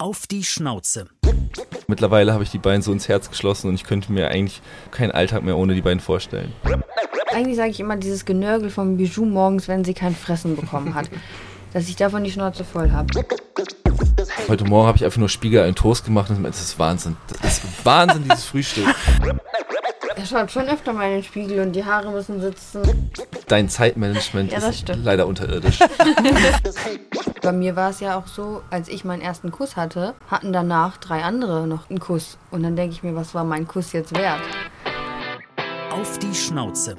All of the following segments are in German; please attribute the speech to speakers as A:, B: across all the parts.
A: Auf die Schnauze.
B: Mittlerweile habe ich die beiden so ins Herz geschlossen und ich könnte mir eigentlich keinen Alltag mehr ohne die beiden vorstellen.
C: Eigentlich sage ich immer dieses Genörgel vom Bijou morgens, wenn sie kein Fressen bekommen hat. dass ich davon die Schnauze voll habe.
B: Heute Morgen habe ich einfach nur Spiegel einen Toast gemacht und das ist Wahnsinn. Das ist Wahnsinn, dieses Frühstück.
C: Er schaut schon öfter mal in den Spiegel und die Haare müssen sitzen.
B: Dein Zeitmanagement
C: Ja,
B: ist
C: stimmt.
B: leider unterirdisch.
C: Bei mir war es ja auch so, als ich meinen ersten Kuss hatte, hatten danach drei andere noch einen Kuss. Und dann denke ich mir, was war mein Kuss jetzt wert?
A: Auf die Schnauze.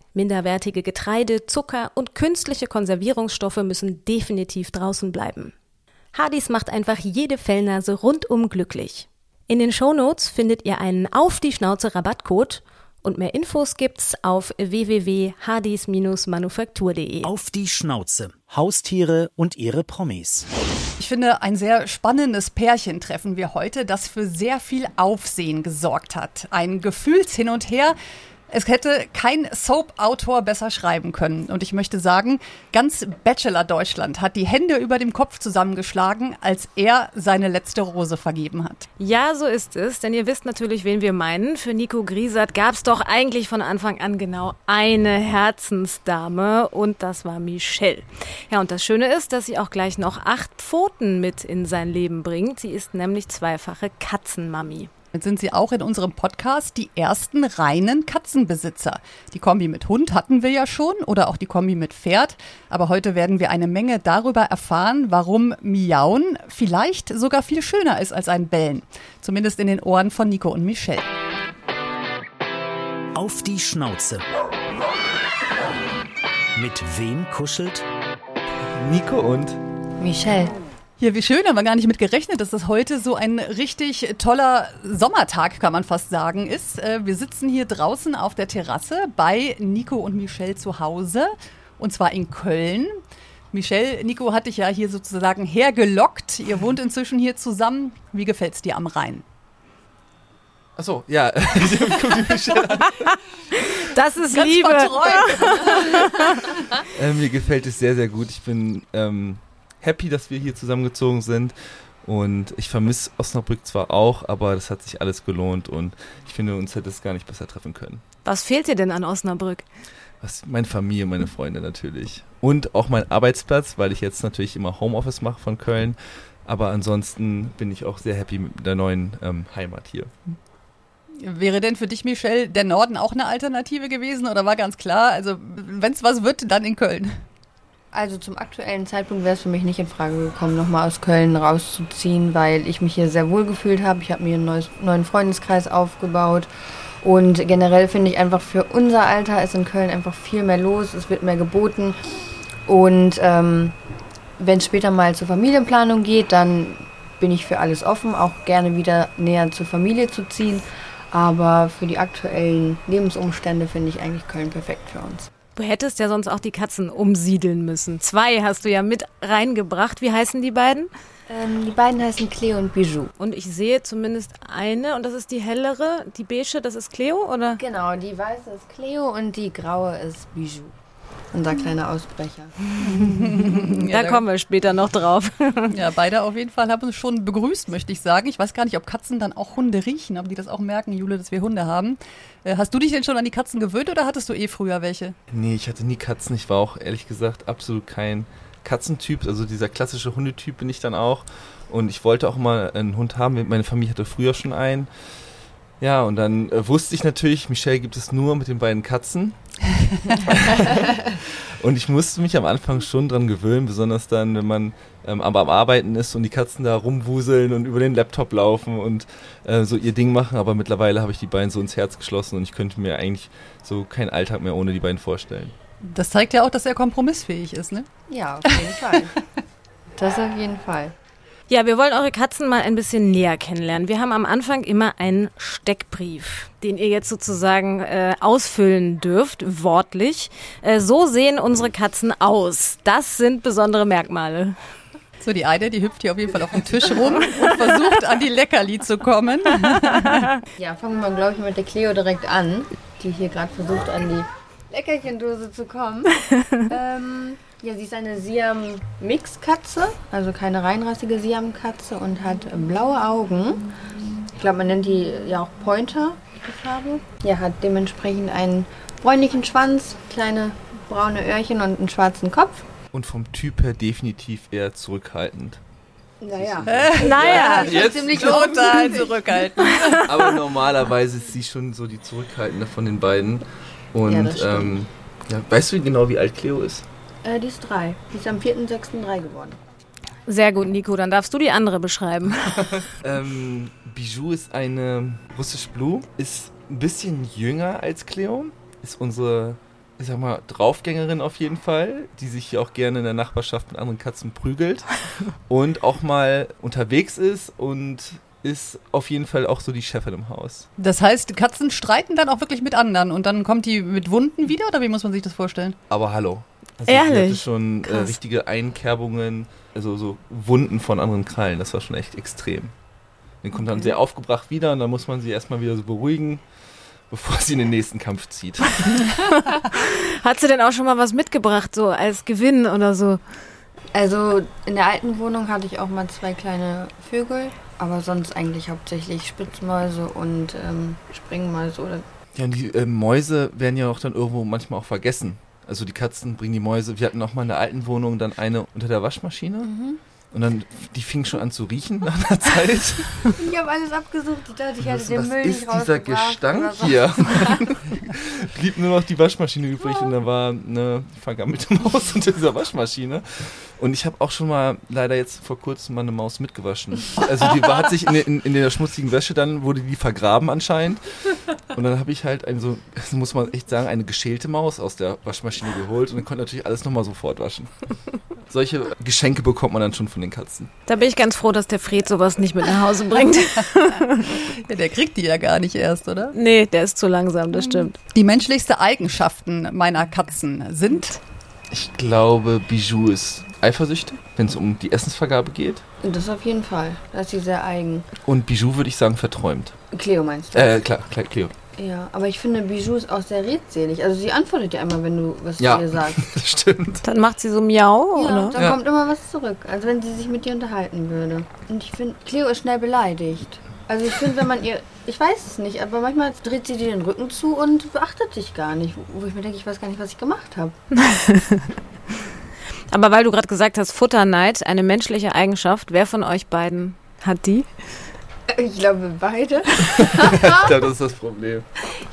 D: minderwertige Getreide, Zucker und künstliche Konservierungsstoffe müssen definitiv draußen bleiben. Hardys macht einfach jede Fellnase rundum glücklich. In den Shownotes findet ihr einen Auf die Schnauze Rabattcode und mehr Infos gibt's auf www.hardys-manufaktur.de.
A: Auf die Schnauze. Haustiere und ihre Promis.
E: Ich finde, ein sehr spannendes Pärchen treffen wir heute, das für sehr viel Aufsehen gesorgt hat. Ein Gefühlshin und Her. Es hätte kein Soap-Autor besser schreiben können. Und ich möchte sagen, ganz Bachelor Deutschland hat die Hände über dem Kopf zusammengeschlagen, als er seine letzte Rose vergeben hat.
D: Ja, so ist es, denn ihr wisst natürlich, wen wir meinen. Für Nico Griesert gab's doch eigentlich von Anfang an genau eine Herzensdame und das war Michelle. Ja, und das Schöne ist, dass sie auch gleich noch acht Pfoten mit in sein Leben bringt. Sie ist nämlich zweifache Katzenmami.
E: Jetzt sind sie auch in unserem Podcast die ersten reinen Katzenbesitzer. Die Kombi mit Hund hatten wir ja schon oder auch die Kombi mit Pferd. Aber heute werden wir eine Menge darüber erfahren, warum Miauen vielleicht sogar viel schöner ist als ein Bellen. Zumindest in den Ohren von Nico und Michelle.
A: Auf die Schnauze. Mit wem kuschelt?
B: Nico und
C: Michelle.
E: Ja, wie schön, haben wir gar nicht mit gerechnet, dass das heute so ein richtig toller Sommertag, kann man fast sagen, ist. Äh, Wir sitzen hier draußen auf der Terrasse bei Nico und Michelle zu Hause und zwar in Köln. Michelle, Nico hat dich ja hier sozusagen hergelockt. Ihr wohnt inzwischen hier zusammen. Wie gefällt's dir am Rhein?
B: Ja. Die Michelle an.
D: Das ist
E: Ganz
D: Liebe.
E: verträumt.
B: äh, mir gefällt es sehr, sehr gut. Ich bin ähm, happy, dass wir hier zusammengezogen sind. Und ich vermisse Osnabrück zwar auch, aber das hat sich alles gelohnt und ich finde, uns hätte es gar nicht besser treffen können.
D: Was fehlt dir denn an Osnabrück?
B: Was, meine Familie, meine Freunde natürlich. Und auch mein Arbeitsplatz, weil ich jetzt natürlich immer Homeoffice mache von Köln. Aber ansonsten bin ich auch sehr happy mit der neuen ähm, Heimat hier.
E: Wäre denn für dich, Michelle, der Norden auch eine Alternative gewesen oder war ganz klar, also wenn es was wird, dann in Köln?
C: Also zum aktuellen Zeitpunkt wäre es für mich nicht in Frage gekommen, nochmal aus Köln rauszuziehen, weil ich mich hier sehr wohl gefühlt habe. Ich habe mir einen neues, neuen Freundeskreis aufgebaut. Und generell finde ich einfach für unser Alter ist in Köln einfach viel mehr los, es wird mehr geboten. Und ähm, wenn es später mal zur Familienplanung geht, dann bin ich für alles offen, auch gerne wieder näher zur Familie zu ziehen. Aber für die aktuellen Lebensumstände finde ich eigentlich Köln perfekt für uns.
D: Du hättest ja sonst auch die Katzen umsiedeln müssen. Zwei hast du ja mit reingebracht. Wie heißen die beiden?
C: Ähm, die beiden heißen Cleo und Bijou.
D: Und ich sehe zumindest eine und das ist die hellere, die beige, das ist Cleo, oder?
C: Genau, die weiße ist Cleo und die graue ist Bijou. Unser kleiner Ausbrecher.
D: da kommen wir später noch drauf.
E: Ja, beide auf jeden Fall haben uns schon begrüßt, möchte ich sagen. Ich weiß gar nicht, ob Katzen dann auch Hunde riechen, ob die das auch merken, Jule, dass wir Hunde haben. Äh, Hast du dich denn schon an die Katzen gewöhnt oder hattest du eh früher welche?
B: Nee, ich hatte nie Katzen. Ich war auch ehrlich gesagt absolut kein Katzentyp, also dieser klassische Hundetyp bin ich dann auch. Und ich wollte auch mal einen Hund haben. Meine Familie hatte früher schon einen. Ja, und dann äh, wusste ich natürlich, Michelle gibt es nur mit den beiden Katzen. und ich musste mich am Anfang schon dran gewöhnen, besonders dann, wenn man ähm, aber am Arbeiten ist und die Katzen da rumwuseln und über den Laptop laufen und äh, so ihr Ding machen. Aber mittlerweile habe ich die beiden so ins Herz geschlossen und ich könnte mir eigentlich so keinen Alltag mehr ohne die beiden vorstellen.
E: Das zeigt ja auch, dass er kompromissfähig ist, ne?
C: Ja, auf jeden Fall. Das auf jeden Fall.
D: Ja, wir wollen eure Katzen mal ein bisschen näher kennenlernen. Wir haben am Anfang immer einen Steckbrief, den ihr jetzt sozusagen äh, ausfüllen dürft, wortlich. Äh, so sehen unsere Katzen aus. Das sind besondere Merkmale.
E: So, die eine, die hüpft hier auf jeden Fall auf dem Tisch rum und versucht an die Leckerli zu kommen.
C: Ja, fangen wir, glaube ich, mit der Cleo direkt an, die hier gerade versucht, an die Leckerchendose zu kommen. ähm, ja, sie ist eine Siam-Mix-Katze, also keine reinrassige Siam-Katze und hat äh, blaue Augen. Ich glaube, man nennt die ja auch Pointer, die Farbe. Ja, hat dementsprechend einen bräunlichen Schwanz, kleine braune Öhrchen und einen schwarzen Kopf.
B: Und vom Typ her definitiv eher zurückhaltend.
C: Naja.
D: Naja,
C: Ich
B: jetzt
C: ziemlich
E: Total zurückhaltend.
B: Aber normalerweise ist sie schon so die zurückhaltende von den beiden. Und
C: Ja,
B: ähm, ja, weißt du genau, wie alt Cleo ist?
C: Äh, die ist drei. Die ist am 4.6. drei geworden.
D: sehr gut, Nico. Dann darfst du die andere beschreiben.
B: Ähm, Bijou ist eine russisch Blue, ist ein bisschen jünger als Cleo, ist unsere, ich sag mal, Draufgängerin auf jeden Fall, die sich hier auch gerne in der Nachbarschaft mit anderen Katzen prügelt und auch mal unterwegs ist und ist auf jeden Fall auch so die Chefin im Haus.
E: Das heißt, Katzen streiten dann auch wirklich mit anderen und dann kommt die mit Wunden wieder oder wie muss man sich das vorstellen?
B: Aber hallo. Also
D: Ehrlich?
B: Sie hatte schon äh, richtige Einkerbungen, also so Wunden von anderen Krallen. Das war schon echt extrem. Die kommt dann sehr aufgebracht wieder und dann muss man sie erstmal wieder so beruhigen, bevor sie in den nächsten Kampf zieht.
D: Hat sie denn auch schon mal was mitgebracht, so als Gewinn oder so?
C: Also in der alten Wohnung hatte ich auch mal zwei kleine Vögel, aber sonst eigentlich hauptsächlich Spitzmäuse und ähm, Springmäuse oder
B: Ja, und die äh, Mäuse werden ja auch dann irgendwo manchmal auch vergessen. Also die Katzen bringen die Mäuse. Wir hatten auch mal in der alten Wohnung dann eine unter der Waschmaschine. Und dann, die fing schon an zu riechen nach einer Zeit.
C: Ich habe alles abgesucht. Ich dachte, ich hätte
B: Was,
C: den
B: was
C: Müll
B: ist
C: nicht
B: dieser
C: rausgebracht
B: Gestank
C: oder so.
B: hier? Blieb nur noch die Waschmaschine übrig und da war eine vergammelte Maus unter dieser Waschmaschine. Und ich habe auch schon mal leider jetzt vor kurzem mal eine Maus mitgewaschen. Also die war, hat sich in, in, in der schmutzigen Wäsche, dann wurde die vergraben anscheinend. Und dann habe ich halt ein so, muss man echt sagen, eine geschälte Maus aus der Waschmaschine geholt und dann konnte natürlich alles nochmal sofort waschen. Solche Geschenke bekommt man dann schon von den Katzen.
D: Da bin ich ganz froh, dass der Fred sowas nicht mit nach Hause bringt.
E: Ja, der kriegt die ja gar nicht erst, oder?
D: nee, der ist zu langsam, das stimmt.
E: Die menschlichste Eigenschaften meiner Katzen sind
B: Ich glaube, Bijou ist eifersüchtig, wenn es um die Essensvergabe geht.
C: Das auf jeden Fall. Da ist sie sehr eigen.
B: Und Bijou würde ich sagen verträumt.
C: Cleo meinst du?
B: Äh, klar, klar, Cleo.
C: Ja, aber ich finde, Bijou ist auch sehr redselig. Also sie antwortet ja immer, wenn du was
B: Ja.
C: zu ihr sagst.
B: Das stimmt.
D: Dann macht sie so Miau,
C: Ja,
D: oder?
C: dann
B: Ja.
C: kommt immer was zurück. Also wenn sie sich mit dir unterhalten würde. Und ich finde, Cleo ist schnell beleidigt. Also ich finde, wenn man ihr, ich weiß es nicht, aber manchmal dreht sie dir den Rücken zu und beachtet dich gar nicht. Wo ich mir denke, ich weiß gar nicht, was ich gemacht habe.
D: Aber weil du gerade gesagt hast, Futterneid, eine menschliche Eigenschaft, wer von euch beiden hat die?
C: Ich glaube, beide.
B: ich glaube, das ist das Problem.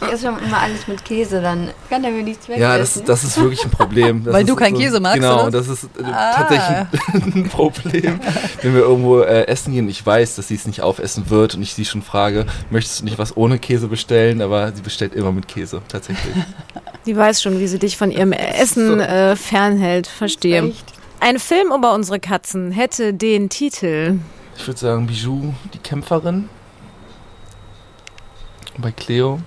C: Ich esse schon immer alles mit Käse, dann kann er mir nichts weglassen.
B: Ja, das, das ist wirklich ein Problem. Das
E: Weil du keinen Käse magst,
B: Genau,
E: oder?
B: das ist äh,
E: Ah.
B: tatsächlich ein Problem. Wenn wir irgendwo äh, essen gehen und ich weiß, dass sie es nicht aufessen wird und ich sie schon frage, möchtest du nicht was ohne Käse bestellen? Aber sie bestellt immer mit Käse, tatsächlich.
D: Die weiß schon, wie sie dich von ihrem Essen äh, fernhält. Verstehe.
C: Echt?
D: Ein Film über unsere Katzen hätte den Titel.
B: Ich würde sagen, Bijou, die Kämpferin. Und bei Cleo.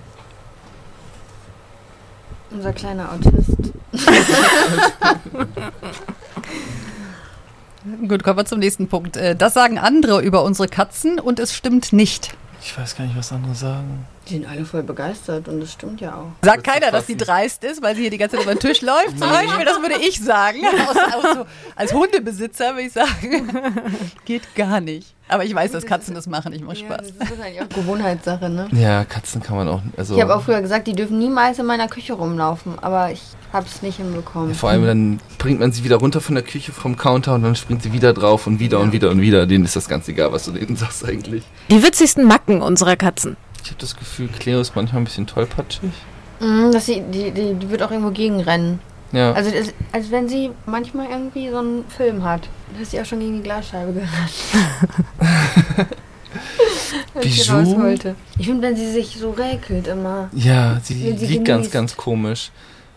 C: Unser kleiner Autist.
E: Gut, kommen wir zum nächsten Punkt. Äh, Das sagen andere über unsere Katzen und es stimmt nicht.
B: Ich weiß gar nicht, was andere sagen.
C: Die sind alle voll begeistert und das stimmt ja auch.
E: Sagt
B: Das
E: keiner, dass sie dreist ist, weil sie hier die ganze Zeit über den Tisch läuft. Zum Beispiel, das würde ich sagen. Aus, aus so, als Hundebesitzer würde ich sagen, geht gar nicht. Aber ich weiß, dass Katzen das machen, ich mache
C: Ja,
E: Spaß.
C: das ist wahrscheinlich auch Gewohnheitssache, ne?
B: Ja, Katzen kann man auch. Also,
C: Ich habe auch früher gesagt, die dürfen niemals in meiner Küche rumlaufen, aber ich habe es nicht hinbekommen.
B: vor allem dann bringt man sie wieder runter von der Küche vom Counter und dann springt sie wieder drauf und wieder und wieder und wieder. Denen ist das ganz egal, was du denen sagst eigentlich.
D: Die witzigsten Macken unserer Katzen.
B: Ich habe das Gefühl, Cleo ist manchmal ein bisschen tollpatschig.
C: Mhm, dass sie, die, die, die wird auch irgendwo gegenrennen.
B: Ja.
C: Also als wenn sie manchmal irgendwie so einen Film hat. Da ist sie auch schon gegen die Glasscheibe gerannt. Als ich finde, wenn sie sich so räkelt immer.
B: ja, sie,
C: sie
B: liegt ganz,
C: genießt.
B: ganz komisch.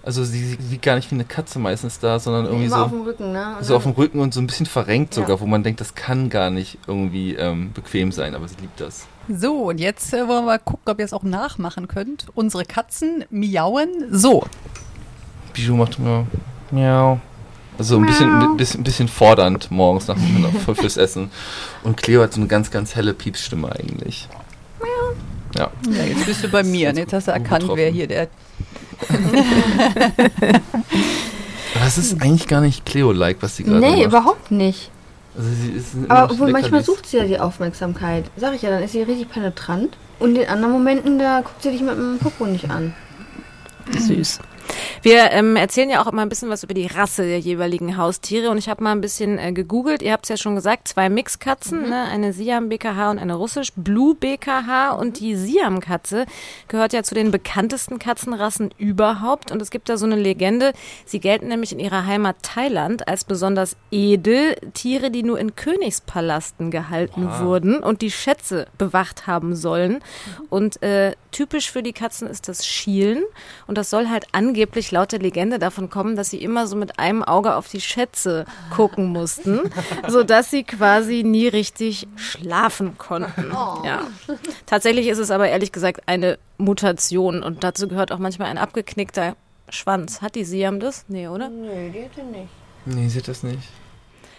B: Also sie, liegt gar nicht wie eine Katze meistens da, sondern irgendwie
C: immer auf
B: so,
C: dem Rücken, ne? Und
B: so auf dem Rücken und so ein bisschen verrenkt
C: Ja.
B: sogar, wo man denkt, das kann gar nicht irgendwie ähm, bequem sein, aber sie liebt das.
E: So, und jetzt äh, wollen wir mal gucken, ob ihr es auch nachmachen könnt. Unsere Katzen miauen so.
B: Bijou macht immer miau. Also ein bisschen, ein bisschen, ein bisschen fordernd morgens nach für- fürs Essen. Und Cleo hat so eine ganz, ganz helle Piepsstimme eigentlich. Ja.
E: Ja, jetzt bist du bei mir. Und jetzt hast du erkannt, wer hier der.
B: Es ist eigentlich gar nicht Cleo-like, was sie gerade
C: Nee,
B: macht.
C: überhaupt nicht.
B: Also sie ist immer
C: Aber obwohl manchmal sucht sie ja die Aufmerksamkeit. Sag ich ja, dann ist sie richtig penetrant. Und in anderen Momenten, da guckt sie dich mit dem Popo nicht an.
D: Süß. Wir ähm, erzählen ja auch immer ein bisschen was über die Rasse der jeweiligen Haustiere und ich habe mal ein bisschen äh, gegoogelt. Ihr habt es ja schon gesagt, zwei Mixkatzen, ne? eine Siam BKH und eine russisch Blue BKH und die Siam Katze gehört ja zu den bekanntesten Katzenrassen überhaupt. Und es gibt da so eine Legende, sie gelten nämlich in ihrer Heimat Thailand als besonders edel, Tiere, die nur in Königspalasten gehalten wurden und die Schätze bewacht haben sollen. Und äh, typisch für die Katzen ist das Schielen. Und das soll halt angeblich laut der Legende davon kommen, dass sie immer so mit einem Auge auf die Schätze gucken mussten, sodass sie quasi nie richtig schlafen konnten. Ja. Tatsächlich ist es aber ehrlich gesagt eine Mutation und dazu gehört auch manchmal ein abgeknickter Schwanz. Hat die Siam das? Nee, oder?
C: Nö, die hätte nicht.
B: Nee, sie hat das nicht.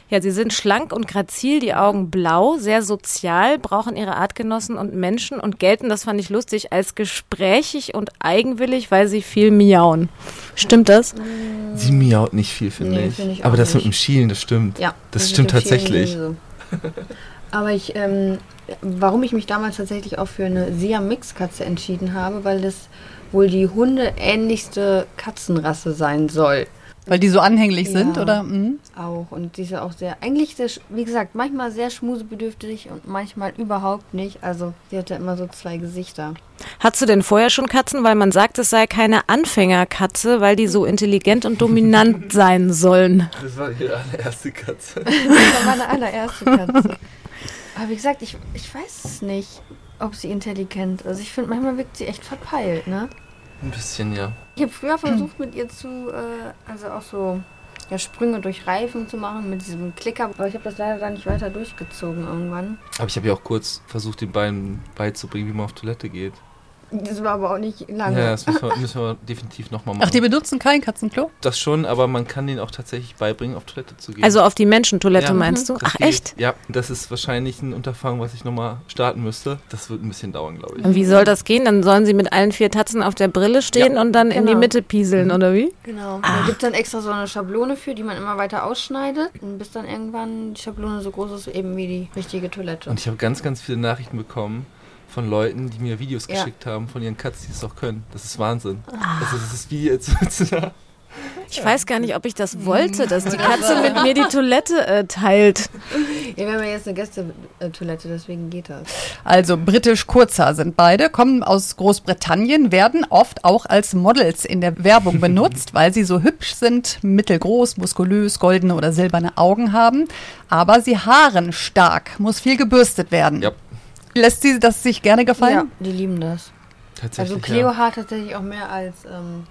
D: Ja, sie sind schlank und grazil, die Augen blau, sehr sozial, brauchen ihre Artgenossen und Menschen und gelten, das fand ich lustig, als gesprächig und eigenwillig, weil sie viel miauen. Stimmt das?
B: Sie miaut nicht viel, finde
C: Nee,
B: ich.
C: finde ich
B: Aber das mit
C: nicht.
B: dem Schielen, das stimmt.
C: Ja,
B: Das
C: ist
B: stimmt
C: mit
B: tatsächlich.
C: sowieso. Aber ich, ähm, warum ich mich damals tatsächlich auch für eine Siam-Mix-Katze entschieden habe, weil das wohl die hundeähnlichste Katzenrasse sein soll.
E: Weil die so anhänglich sind,
C: Ja.
E: oder? Mhm.
C: Auch. Und die ist ja auch sehr, eigentlich sehr, wie gesagt, manchmal sehr schmusebedürftig und manchmal überhaupt nicht. Also, sie hat ja immer so zwei Gesichter.
D: Hattest du denn vorher schon Katzen? Weil man sagt, es sei keine Anfängerkatze, weil die so intelligent und dominant sein sollen.
B: Das war ihre allererste Katze.
C: Das war meine allererste Katze. Aber wie gesagt, ich, ich weiß es nicht, ob sie intelligent ist. Also, ich finde, manchmal wirkt sie echt verpeilt, ne?
B: Ein bisschen, ja.
C: Ich habe früher versucht, mit ihr zu, äh, also auch so ja, Sprünge durch Reifen zu machen mit diesem Klicker. Aber ich habe das leider dann nicht weiter durchgezogen irgendwann.
B: Aber ich habe ja auch kurz versucht, den beiden beizubringen, wie man auf Toilette geht.
C: Das war aber auch nicht lange.
B: Ja, das müssen wir, müssen wir definitiv nochmal machen.
E: Ach, die benutzen kein Katzenklo?
B: das schon, aber man kann denen auch tatsächlich beibringen, auf Toilette zu gehen.
D: Also auf die Menschentoilette
B: Ja.
D: meinst du? Ach
B: geht.
D: echt?
B: Ja, das ist wahrscheinlich ein Unterfangen, was ich nochmal starten müsste. Das wird ein bisschen dauern, glaube ich.
D: Und wie soll das gehen? Dann sollen sie mit allen vier Tatzen auf der Brille stehen und dann in die
C: Genau.
D: Mitte pieseln, oder wie?
C: Genau. Da gibt es dann extra so eine Schablone für, die man immer weiter ausschneidet. Und bis dann irgendwann die Schablone so groß ist, eben wie die richtige Toilette.
B: Und ich habe ganz, ganz viele Nachrichten bekommen von Leuten, die mir Videos
C: Ja.
B: geschickt haben von ihren Katzen, die es auch können. Das ist Wahnsinn.
D: Ah.
B: Also das ist wie jetzt
D: Ich weiß gar nicht, ob ich das wollte, dass die Katze mit mir die Toilette äh, teilt.
C: Ja, wir haben ja jetzt eine Gästetoilette, deswegen geht das.
E: Also britisch Kurzhaar sind beide, kommen aus Großbritannien, werden oft auch als Models in der Werbung benutzt, weil sie so hübsch sind, mittelgroß, muskulös, goldene oder silberne Augen haben. Aber sie haaren stark, muss viel gebürstet werden.
B: Ja.
E: Lässt sie das sich gerne gefallen?
C: Ja, die lieben das.
B: tatsächlich.
C: Also Cleo hat tatsächlich auch mehr als ähm,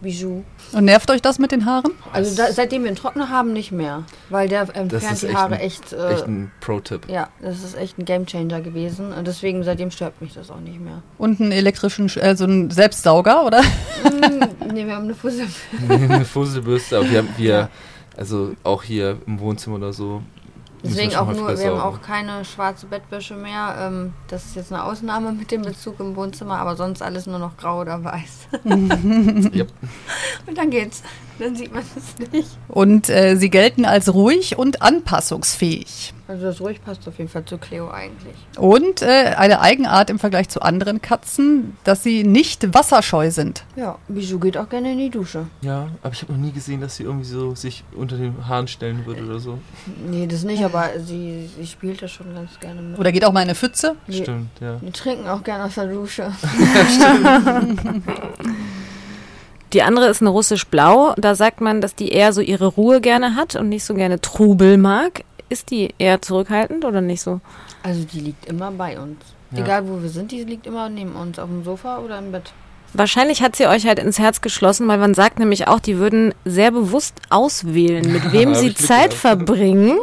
C: Bijou.
E: Und nervt euch das mit den Haaren?
C: Also da, seitdem wir einen Trockner haben, nicht mehr. Weil der entfernt
B: ist
C: die Haare
B: ein-
C: echt.
B: ja,
C: Äh,
B: echt ein Pro-Tipp.
C: ja, das ist echt ein Gamechanger gewesen. Und deswegen, seitdem stört mich das auch nicht mehr.
E: Und einen elektrischen, Sch- also einen Selbstsauger, oder?
C: Mm, nee, wir haben eine Fussel.
B: eine Fusselbürste, aber wir haben wir, also auch hier im Wohnzimmer oder so.
C: Deswegen auch nur, wir haben auch keine schwarze Bettwäsche mehr. Ähm, das ist jetzt eine Ausnahme mit dem Bezug im Wohnzimmer, aber sonst alles nur noch grau oder weiß.
B: Yep.
C: Und dann geht's. Dann sieht man es nicht.
E: Und äh, sie gelten als ruhig und anpassungsfähig.
C: Also das ruhig passt auf jeden Fall zu Cleo eigentlich.
E: Und äh, eine Eigenart im Vergleich zu anderen Katzen, dass sie nicht wasserscheu sind.
C: Ja, Bijou geht auch gerne in die Dusche.
B: Ja, aber ich habe noch nie gesehen, dass sie irgendwie so sich unter den Haaren stellen würde oder so.
C: Nee, das nicht, aber sie, sie spielt das schon ganz gerne mit.
E: Oder geht auch mal in eine Pfütze.
B: Stimmt, ja.
C: wir trinken auch gerne aus der Dusche.
D: Die andere ist eine russisch-blau. Da sagt man, dass die eher so ihre Ruhe gerne hat und nicht so gerne Trubel mag. Ist die eher zurückhaltend oder nicht so?
C: Also die liegt immer bei uns.
B: Ja.
C: Egal wo wir sind, die liegt immer neben uns, auf dem Sofa oder im Bett.
D: Wahrscheinlich hat sie euch halt ins Herz geschlossen, weil man sagt nämlich auch, die würden sehr bewusst auswählen, mit wem sie Zeit verbringen.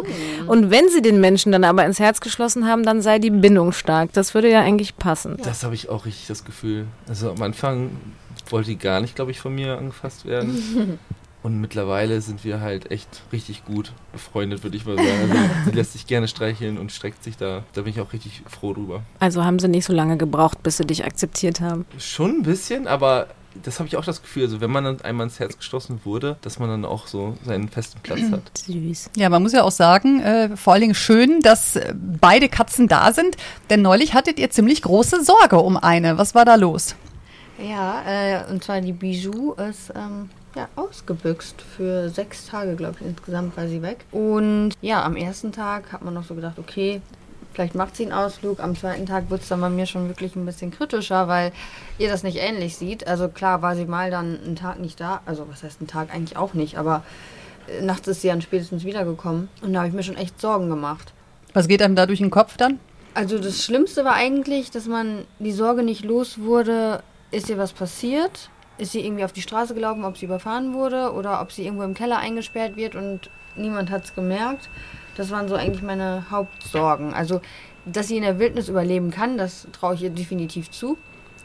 D: Und wenn sie den Menschen dann aber ins Herz geschlossen haben, dann sei die Bindung stark. Das würde ja eigentlich passen.
B: Das habe ich auch richtig das Gefühl. Also am Anfang wollte die gar nicht, glaube ich, von mir angefasst werden. Und mittlerweile sind wir halt echt richtig gut befreundet, würde ich mal sagen. Also, sie lässt sich gerne streicheln und streckt sich da. Da bin ich auch richtig froh drüber.
D: Also haben sie nicht so lange gebraucht, bis sie dich akzeptiert haben.
B: Schon ein bisschen, aber das habe ich auch das Gefühl. Also wenn man dann einmal ins Herz geschlossen wurde, dass man dann auch so seinen festen Platz hat.
D: Süß.
E: Ja, man muss ja auch sagen, äh, vor allen Dingen schön, dass äh, beide Katzen da sind. Denn neulich hattet ihr ziemlich große Sorge um eine. Was war da los?
C: Ja, äh, und zwar die Bijou ist ähm, ja, ausgebüxt für sechs Tage, glaube ich, insgesamt war sie weg. Und ja, am ersten Tag hat man noch so gedacht, okay, vielleicht macht sie einen Ausflug. Am zweiten Tag wird es dann bei mir schon wirklich ein bisschen kritischer, weil ihr das nicht ähnlich sieht. Also klar war sie mal dann einen Tag nicht da. Also was heißt einen Tag eigentlich auch nicht, aber äh, nachts ist sie dann spätestens wiedergekommen. Und da habe ich mir schon echt Sorgen gemacht.
E: Was geht einem da durch den Kopf dann?
C: Also das Schlimmste war eigentlich, dass man die Sorge nicht los wurde, ist ihr was passiert? Ist sie irgendwie auf die Straße gelaufen, ob sie überfahren wurde oder ob sie irgendwo im Keller eingesperrt wird und niemand hat es gemerkt. Das waren so eigentlich meine Hauptsorgen. Also, dass sie in der Wildnis überleben kann, das traue ich ihr definitiv zu,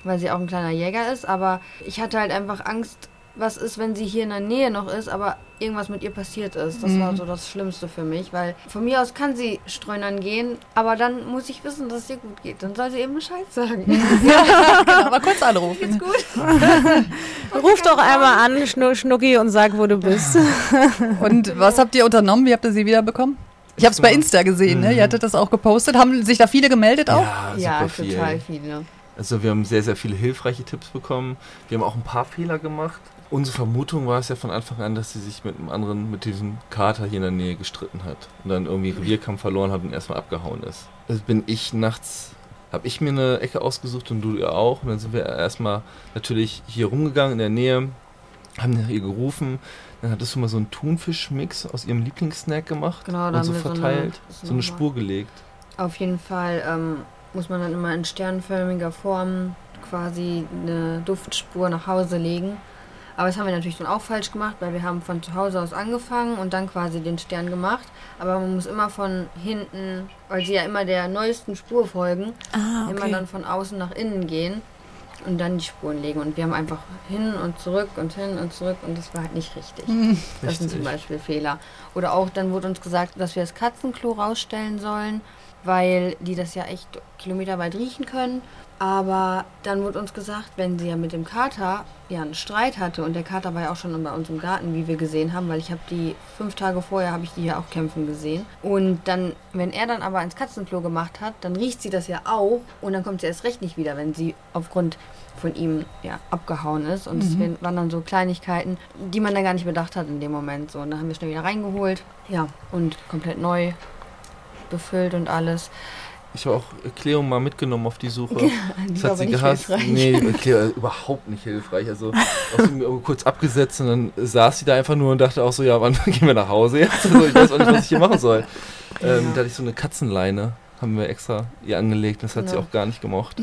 C: weil sie auch ein kleiner Jäger ist. Aber ich hatte halt einfach Angst, was ist, wenn sie hier in der Nähe noch ist, aber irgendwas mit ihr passiert ist. Das war so das Schlimmste für mich, weil von mir aus kann sie streunern gehen, aber dann muss ich wissen, dass es ihr gut geht. Dann soll sie eben Bescheid sagen.
E: Genau, mal kurz anrufen.
D: Ruf doch einmal an, Schnu Schnucki, und sag, wo du bist.
E: Und was habt ihr unternommen? Wie habt ihr sie wiederbekommen? Ich habe es bei Insta gesehen, ne? Ihr hattet das auch gepostet. Haben sich da viele gemeldet auch?
B: Ja, super
C: ja,
B: viel.
C: total viele.
B: Also wir haben sehr, sehr viele hilfreiche Tipps bekommen. Wir haben auch ein paar Fehler gemacht. Unsere Vermutung war es ja von Anfang an, dass sie sich mit einem anderen, mit diesem Kater hier in der Nähe gestritten hat und dann irgendwie Revierkampf verloren hat und erstmal abgehauen ist. Also bin ich nachts, habe ich mir eine Ecke ausgesucht und du ja auch. Und dann sind wir erstmal natürlich hier rumgegangen in der Nähe, haben nach ihr gerufen. Dann hattest du mal so einen Thunfischmix aus ihrem Lieblingssnack gemacht
C: Genau,
B: und so
C: wir so eine-
B: verteilt,
C: so
B: eine- Spur gelegt.
C: Auf jeden Fall ähm, muss man dann immer in sternförmiger Form quasi eine Duftspur nach Hause legen. Aber das haben wir natürlich dann auch falsch gemacht, weil wir haben von zu Hause aus angefangen und dann quasi den Stern gemacht. Aber man muss immer von hinten, weil sie ja immer der neuesten Spur folgen,
D: Ah,
C: immer dann von außen nach innen gehen und dann die Spuren legen. Und wir haben einfach hin und zurück und hin und zurück und das war halt nicht richtig. Das sind zum. Beispiel Fehler. Oder auch dann wurde uns gesagt, dass wir das Katzenklo rausstellen sollen, weil die das ja echt kilometerweit riechen können. Aber dann wurde uns gesagt, wenn sie ja mit dem Kater ja einen Streit hatte und der Kater war ja auch schon bei uns im Garten, wie wir gesehen haben, weil ich habe die fünf Tage vorher habe ich die ja auch kämpfen gesehen. Und dann, wenn er dann aber ins Katzenklo gemacht hat, dann riecht sie das ja auch und dann kommt sie erst recht nicht wieder, wenn sie aufgrund von ihm ja abgehauen ist. Und es waren dann so Kleinigkeiten, die man da gar nicht bedacht hat in dem Moment. So, und dann haben wir schnell wieder reingeholt. Ja, und komplett neu befüllt und alles.
B: Ich habe auch Cleo mal mitgenommen auf die Suche.
C: Die
B: Das hat sie gehasst.
C: hilfreich.
B: Nee, Cleo ist überhaupt nicht hilfreich. Also auch sie mir kurz abgesetzt und dann saß sie da einfach nur und dachte auch so, ja, wann gehen wir nach Hause jetzt? Also ich weiß auch nicht, was ich hier machen soll. Ähm,
C: Ja.
B: Da hatte ich so eine Katzenleine, haben wir extra ihr angelegt. Das hat sie
C: Ja.
B: auch gar nicht gemocht.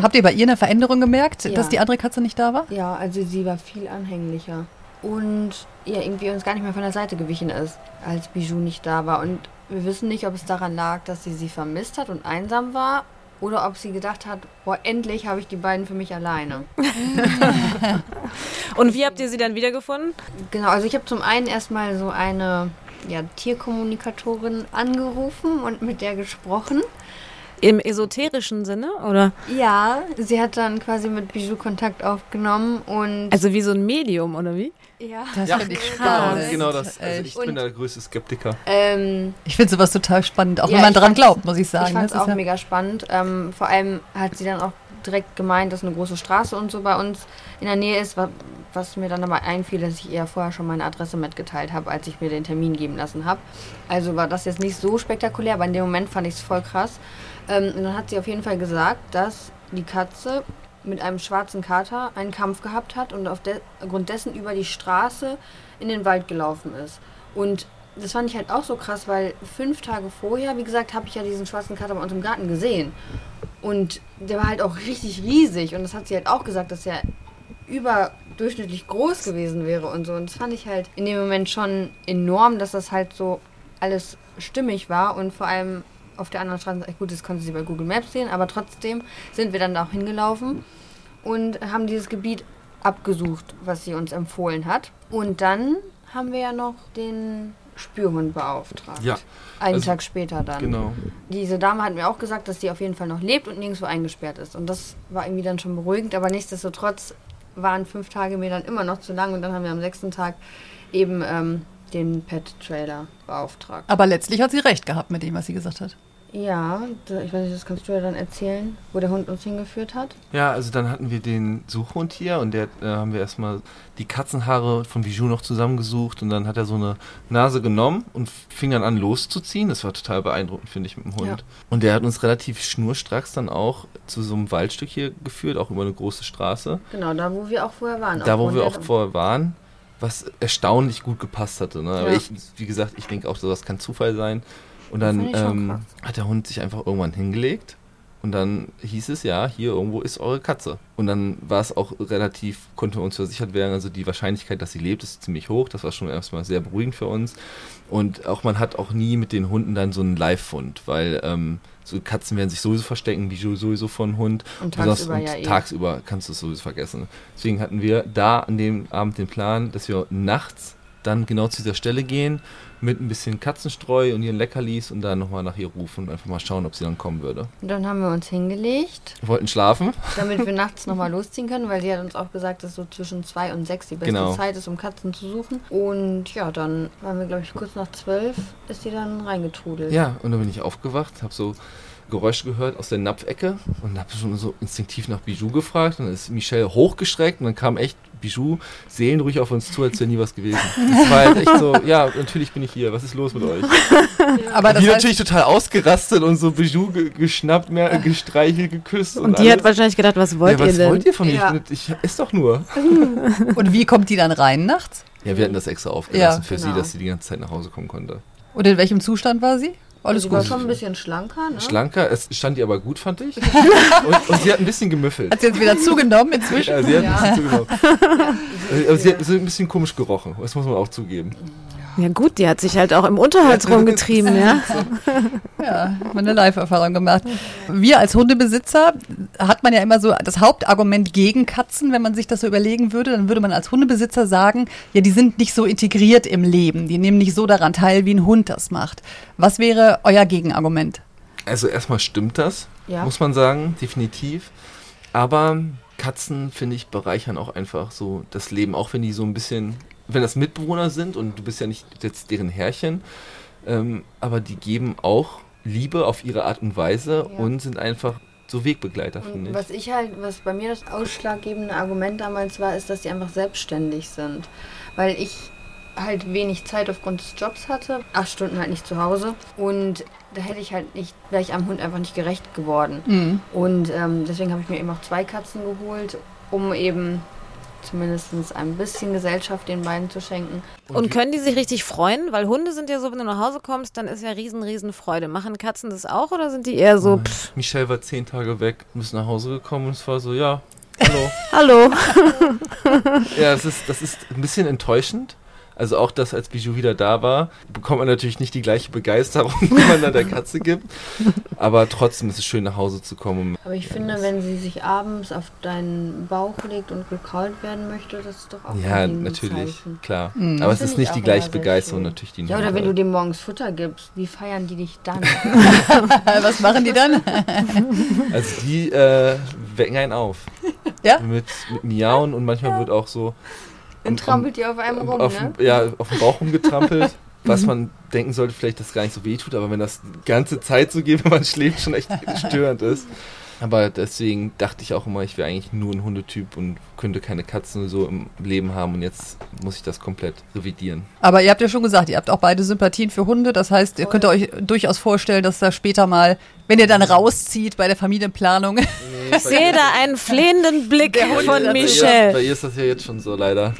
E: Habt ihr bei ihr eine Veränderung gemerkt,
C: Ja.
E: dass die andere Katze nicht da war?
C: Ja, also sie war viel anhänglicher. Und ja, irgendwie uns gar nicht mehr von der Seite gewichen ist, als Bijou nicht da war. Und wir wissen nicht, ob es daran lag, dass sie sie vermisst hat und einsam war. Oder ob sie gedacht hat, boah, endlich habe ich die beiden für mich alleine.
D: Und wie habt ihr sie dann wiedergefunden?
C: Genau, also ich habe zum einen erstmal so eine ja, Tierkommunikatorin angerufen und mit der gesprochen.
D: Im esoterischen Sinne, oder?
C: Ja, sie hat dann quasi mit Bijou Kontakt aufgenommen und.
D: Also wie so ein Medium, oder wie?
C: ja.
E: Das
B: Ja,
E: finde ich spannend.
B: genau das. Also ich bin der größte Skeptiker.
C: Ähm,
E: Ich finde sowas total spannend, auch
C: Ja,
E: wenn man dran glaubt, muss ich sagen.
C: ich fand es
E: Das ist
C: auch
E: ja-
C: mega spannend. Ähm, vor allem hat sie dann auch direkt gemeint, dass eine große Straße und so bei uns in der Nähe ist, wa- was mir dann aber einfiel, dass ich ihr vorher schon meine Adresse mitgeteilt habe, als ich mir den Termin geben lassen habe. Also war das jetzt nicht so spektakulär, aber in dem Moment fand ich es voll krass. Ähm, und dann hat sie auf jeden Fall gesagt, dass die Katze mit einem schwarzen Kater einen Kampf gehabt hat und aufgrund dessen über die Straße in den Wald gelaufen ist. Und das fand ich halt auch so krass, weil fünf Tage vorher, wie gesagt, habe ich ja diesen schwarzen Kater bei uns im Garten gesehen. Und der war halt auch richtig riesig. Und das hat sie halt auch gesagt, dass er überdurchschnittlich groß gewesen wäre und so. Und das fand ich halt in dem Moment schon enorm, dass das halt so alles stimmig war. Und vor allem auf der anderen Straße, gut, das konnte sie bei Google Maps sehen, aber trotzdem sind wir dann da auch hingelaufen und haben dieses Gebiet abgesucht, was sie uns empfohlen hat. Und dann haben wir ja noch den Spürhund beauftragt.
B: Ja,
C: Einen
B: also-
C: Tag später dann.
B: Genau.
C: Diese Dame hat mir auch gesagt, dass sie auf jeden Fall noch lebt und nirgendwo eingesperrt ist. Und das war irgendwie dann schon beruhigend, aber nichtsdestotrotz waren fünf Tage mir dann immer noch zu lang und dann haben wir am sechsten Tag eben ähm, den Pet-Trailer beauftragt.
E: Aber letztlich hat sie recht gehabt mit dem, was sie gesagt hat.
C: Ja, ich weiß nicht, das kannst du ja dann erzählen, wo der Hund uns hingeführt hat.
B: Ja, also dann hatten wir den Suchhund hier und der äh, haben wir erstmal die Katzenhaare von Bijou noch zusammengesucht und dann hat er so eine Nase genommen und fing dann an loszuziehen. Das war total beeindruckend, finde ich, mit dem Hund.
C: Ja.
B: Und der hat uns relativ schnurstracks dann auch zu so einem Waldstück hier geführt, auch über eine große Straße.
C: Genau, da wo wir auch vorher waren.
B: da, wo wir auch vorher waren, was erstaunlich gut gepasst hatte. Ne? Aber
C: Ja.
B: ich, wie gesagt, ich denke auch, sowas kann Zufall sein. Und dann ähm, hat der Hund sich einfach irgendwann hingelegt. Und dann hieß es ja, hier irgendwo ist eure Katze. Und dann war es auch relativ, konnte uns versichert werden, also die Wahrscheinlichkeit, dass sie lebt, ist ziemlich hoch. Das war schon erstmal sehr beruhigend für uns. Und auch man hat auch nie mit den Hunden dann so einen Live-Fund, weil ähm, so Katzen werden sich sowieso verstecken, wie sowieso von Hund.
C: Und tagsüber
B: und
C: ja eh.
B: tagsüber kannst du es sowieso vergessen. Deswegen hatten wir da an dem Abend den Plan, dass wir nachts dann genau zu dieser Stelle gehen, mit ein bisschen Katzenstreu und ihren Leckerlis und dann nochmal nach ihr rufen und einfach mal schauen, ob sie dann kommen würde.
C: Und dann haben wir uns hingelegt,
B: Wir wollten schlafen.
C: damit wir nachts nochmal losziehen können, weil sie hat uns auch gesagt, dass so zwischen zwei und sechs die beste
B: Genau.
C: Zeit ist, um Katzen zu suchen. Und ja, dann waren wir, glaube ich, kurz nach zwölf, ist sie dann reingetrudelt.
B: Ja, und dann bin ich aufgewacht, habe so Geräusche gehört aus der Napfecke und habe schon so instinktiv nach Bijou gefragt. Und dann ist Michelle hochgestreckt und dann kam echt Bijou seelenruhig auf uns zu, als wäre nie was gewesen. Das war halt echt so, ja, natürlich bin ich hier, was ist los mit euch?
E: Aber
B: die natürlich total ausgerastet und so Bijou ge geschnappt, mehr gestreichelt, geküsst. Und,
D: Und die hat
B: alles.
D: wahrscheinlich gedacht, was wollt
B: ja,
D: ihr
B: was
D: denn?
B: wollt ihr von mir?
C: Ja.
B: Ich, ich ess doch nur.
E: und wie kommt die dann rein nachts?
B: Ja, wir hatten das extra aufgelassen
E: Ja,
B: für sie,
C: genau.
B: dass sie die ganze Zeit nach Hause kommen konnte.
E: Und in welchem Zustand war sie? Alles
C: sie war
E: gut.
C: schon ein bisschen schlanker, ne?
B: Schlanker, es stand ihr aber gut, fand ich. und, und sie hat ein bisschen gemüffelt.
E: Hat sie jetzt wieder zugenommen inzwischen?
B: Ja, sie hat
C: Ja.
B: ein bisschen zugenommen. Aber sie hat so ein bisschen komisch gerochen, das muss man auch zugeben.
D: Ja gut, die hat sich halt auch im Unterholz rumgetrieben, ja.
E: Ja, hat man eine Live-Erfahrung gemacht. Wir als Hundebesitzer hat man ja immer so das Hauptargument gegen Katzen, wenn man sich das so überlegen würde, dann würde man als Hundebesitzer sagen, ja, die sind nicht so integriert im Leben, die nehmen nicht so daran teil, wie ein Hund das macht. Was wäre euer Gegenargument?
B: Also erstmal stimmt das,
C: Ja.
B: muss man sagen, definitiv. Aber Katzen, finde ich, bereichern auch einfach so das Leben, auch wenn die so ein bisschen, wenn das Mitbewohner sind und du bist ja nicht jetzt deren Herrchen, ähm, aber die geben auch Liebe auf ihre Art und Weise
C: Ja.
B: und sind einfach so Wegbegleiter, finde ich.
C: was ich halt, was bei mir das ausschlaggebende Argument damals war, ist, dass die einfach selbstständig sind. Weil ich halt wenig Zeit aufgrund des Jobs hatte, acht Stunden halt nicht zu Hause und da hätte ich halt nicht, wäre ich am Hund einfach nicht gerecht geworden.
E: Mhm.
C: Und ähm, deswegen habe ich mir eben auch zwei Katzen geholt, um eben zumindest ein bisschen Gesellschaft den beiden zu schenken.
D: Und können die sich richtig freuen? Weil Hunde sind ja so, wenn du nach Hause kommst, dann ist ja riesen, riesen Freude. Machen Katzen das auch oder sind die eher so, pff,
B: Michelle war zehn Tage weg, ist nach Hause gekommen und es war so, ja, hallo.
D: hallo?
B: Ja, das ist, das ist ein bisschen enttäuschend, Also auch das, als Bijou wieder da war, bekommt man natürlich nicht die gleiche Begeisterung, die man dann der Katze gibt. Aber trotzdem ist es schön, nach Hause zu kommen.
C: Aber ich finde, wenn sie sich abends auf deinen Bauch legt und gekrault werden möchte, das ist doch auch
B: Ja, natürlich,
C: Zeichen.
B: klar.
E: Mhm.
B: Aber es
C: Finde
B: ist
C: ich
B: nicht die gleiche Begeisterung,
C: schön.
B: natürlich, die
C: Ja, oder wenn du dem morgens Futter gibst, wie feiern die dich dann?
E: Was machen die dann?
B: Also die äh, wecken einen auf.
E: Ja?
B: Mit, mit Miauen und manchmal wird auch so
C: Und trampelt die auf einem rum,
B: auf,
C: ne?
B: ja, auf dem Bauch rumgetrampelt. was man denken sollte, vielleicht, dass es gar nicht so weh tut, aber wenn das die ganze Zeit so geht, wenn man schläft, schon echt störend ist. Aber deswegen dachte ich auch immer, ich wäre eigentlich nur ein Hundetyp und könnte keine Katzen so im Leben haben und jetzt muss ich das komplett revidieren.
E: Aber ihr habt ja schon gesagt, ihr habt auch beide Sympathien für Hunde. Das heißt, ihr könnt euch durchaus vorstellen, dass da später mal, wenn ihr dann rauszieht bei der Familienplanung,
D: Ich sehe da einen flehenden Blick von Michelle.
B: bei ihr ist das ja jetzt schon so, leider.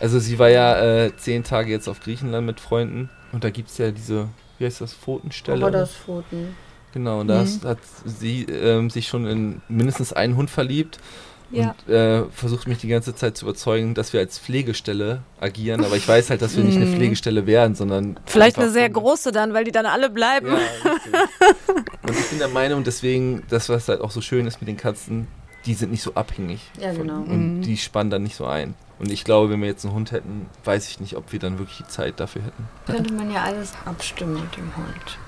B: Also sie war ja äh, zehn Tage jetzt auf Griechenland mit Freunden und da gibt es ja diese, wie heißt das, Pfotenstelle?
C: Aber das Pfoten.
B: Genau, und da hast- hat sie ähm, sich schon in mindestens einen Hund verliebt
D: Ja.
B: und äh, versucht mich die ganze Zeit zu überzeugen, dass wir als Pflegestelle agieren. Aber ich weiß halt, dass wir nicht eine
E: Mhm.
B: Pflegestelle werden, sondern.
D: Vielleicht eine sehr große dann, weil die dann alle bleiben.
B: Ja, und ich bin der Meinung, deswegen, das, was halt auch so schön ist mit den Katzen, die sind nicht so abhängig.
C: Ja,
B: von-
C: genau.
B: Und
E: Mhm.
B: die spannen dann nicht so ein. Und ich glaube, wenn wir jetzt einen Hund hätten, weiß ich nicht, ob wir dann wirklich die Zeit dafür hätten.
C: Könnte man ja alles abstimmen mit dem Hund.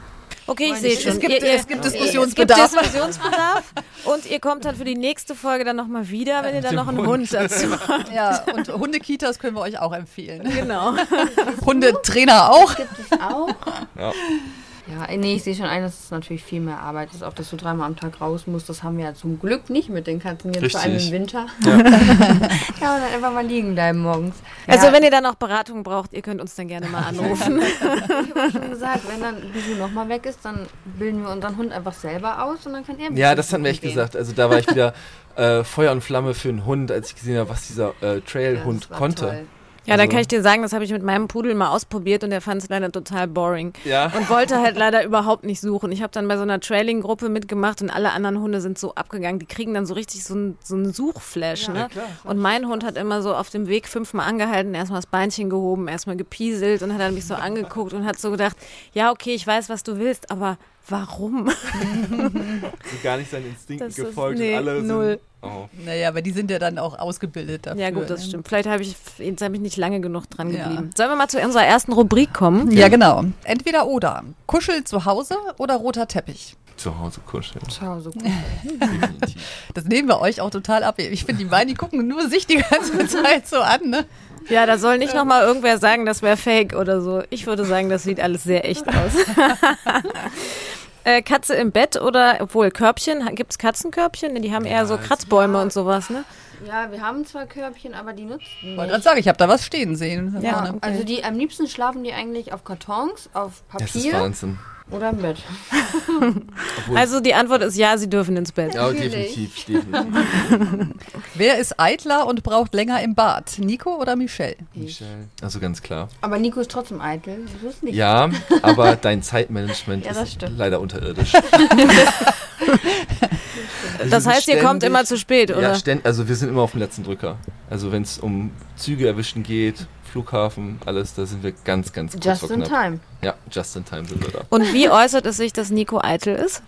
D: Okay, ich sehe schon.
E: es gibt,
D: ihr, ihr,
E: es gibt
D: es gibt
E: Diskussionsbedarf.
D: Diskussionsbedarf und ihr kommt dann für die nächste Folge dann nochmal wieder, wenn ihr dann noch einen Hund,
B: Hund.
D: dazu habt.
E: Ja, und Hundekitas können wir euch auch empfehlen.
D: Genau.
E: Hundetrainer auch.
C: Gibt es auch?
B: Ja.
C: Ja, nee, ich sehe schon ein, dass es natürlich viel mehr Arbeit ist, auch dass du dreimal am Tag raus musst. Das haben wir ja zum Glück nicht mit den Katzen jetzt, vor allem im
B: Richtig.
C: Winter.
B: Ja.
C: Ja, und dann einfach mal liegen bleiben morgens.
D: Also
C: ja,
D: wenn ihr dann noch Beratung braucht, ihr könnt uns dann gerne mal anrufen.
C: ich habe schon gesagt, wenn dann Bisu nochmal weg ist, dann bilden wir unseren Hund einfach selber aus und dann kann er ein
B: Ja, das hat mir echt gesagt. Also da war ich wieder äh, Feuer und Flamme für einen Hund, als ich gesehen habe, was dieser äh,
C: Ja,
B: Trailhund
C: war
B: konnte.
C: toll.
D: Ja, dann
B: Also-
D: kann ich dir sagen, das habe ich mit meinem Pudel mal ausprobiert und der fand es leider total boring.
B: Ja.
D: Und wollte halt leider überhaupt nicht suchen. Ich habe dann bei so einer Trailing-Gruppe mitgemacht und alle anderen Hunde sind so abgegangen. Die kriegen dann so richtig so einen so einen Suchflash. ne?
B: klar.
D: Und mein Hund hat immer so auf dem Weg fünfmal angehalten, erstmal das Beinchen gehoben, erstmal gepieselt und hat dann mich so angeguckt und hat so gedacht, ja, okay, ich weiß, was du willst, aber warum?
B: So gar nicht seinen Instinkten
D: Das ist-
B: gefolgt
D: nee,
B: und alle
D: null.
B: sind. Oh.
E: Naja, aber die sind ja dann auch ausgebildet dafür.
D: Ja, gut, das
E: ne?
D: stimmt. Vielleicht habe ich, jetzt habe ich nicht lange genug dran
E: Ja.
D: geblieben. Sollen wir mal zu unserer ersten Rubrik kommen?
E: Ja, genau. Entweder oder. Kuschel zu Hause oder roter Teppich.
B: Zu Hause kuscheln.
C: Zu Hause.
B: Definitiv.
E: Das nehmen wir euch auch total ab. Ich finde, die beiden, die gucken nur sich die ganze Zeit so an, ne?
D: Ja, da soll nicht nochmal irgendwer sagen, das wäre fake oder so. Ich würde sagen, das sieht alles sehr echt aus. äh, Katze im Bett oder, obwohl Körbchen, gibt es Katzenkörbchen? Die haben eher so Kratzbäume und sowas, ne?
C: Ja, wir haben zwar Körbchen, aber die nutzen
E: Ich wollte gerade
C: nicht.
E: sagen, ich habe da was stehen sehen.
D: Ja,
E: vorne.
C: Also die am liebsten schlafen die eigentlich auf Kartons, auf
B: Das ist
C: Papier
B: Wahnsinn.
C: oder im Bett.
D: Also die Antwort ist ja, sie dürfen ins Bett.
B: ja,
C: natürlich.
B: definitiv, definitiv.
E: Wer ist eitler und braucht länger im Bad? Nico oder Michelle?
B: Michelle. Also ganz klar.
C: Aber Nico ist trotzdem eitel. Das ist nicht.
B: Ja, aber dein Zeitmanagement
C: Ja,
B: ist
C: stimmt.
B: leider unterirdisch. Also
D: Das heißt,
B: sind
D: ihr kommt
B: ständig-
D: immer zu spät, oder?
B: Ja, ständ, also wir sind immer auf dem letzten Drücker. Also wenn es um Züge erwischen geht, Flughafen, alles, da sind wir ganz, ganz kurz
C: Just
B: vor
C: in time.
B: Ja, just in time sind wir da.
D: Und wie äußert es sich, dass Nico eitel ist?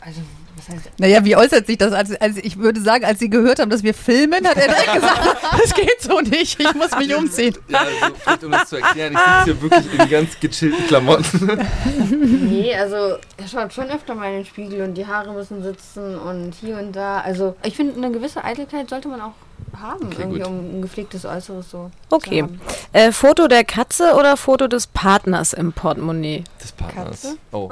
C: Also, was heißt
E: Naja, wie äußert sich das? Als, als ich würde sagen, als sie gehört haben, dass wir filmen, hat er direkt gesagt, das geht so nicht, ich muss mich umziehen.
B: Ja, also vielleicht um das zu erklären, ich sitze hier wirklich in ganz gechillten Klamotten.
C: Nee, also er schaut schon öfter mal in den Spiegel und die Haare müssen sitzen und hier und da. Also ich finde, eine gewisse Eitelkeit sollte man auch haben,
B: Okay,
C: irgendwie,
B: gut.
C: um ein gepflegtes Äußeres so
D: Okay.
C: zu haben.
D: Äh, Foto der Katze oder Foto des Partners im Portemonnaie?
B: Des Partners.
C: Katze?
B: Oh,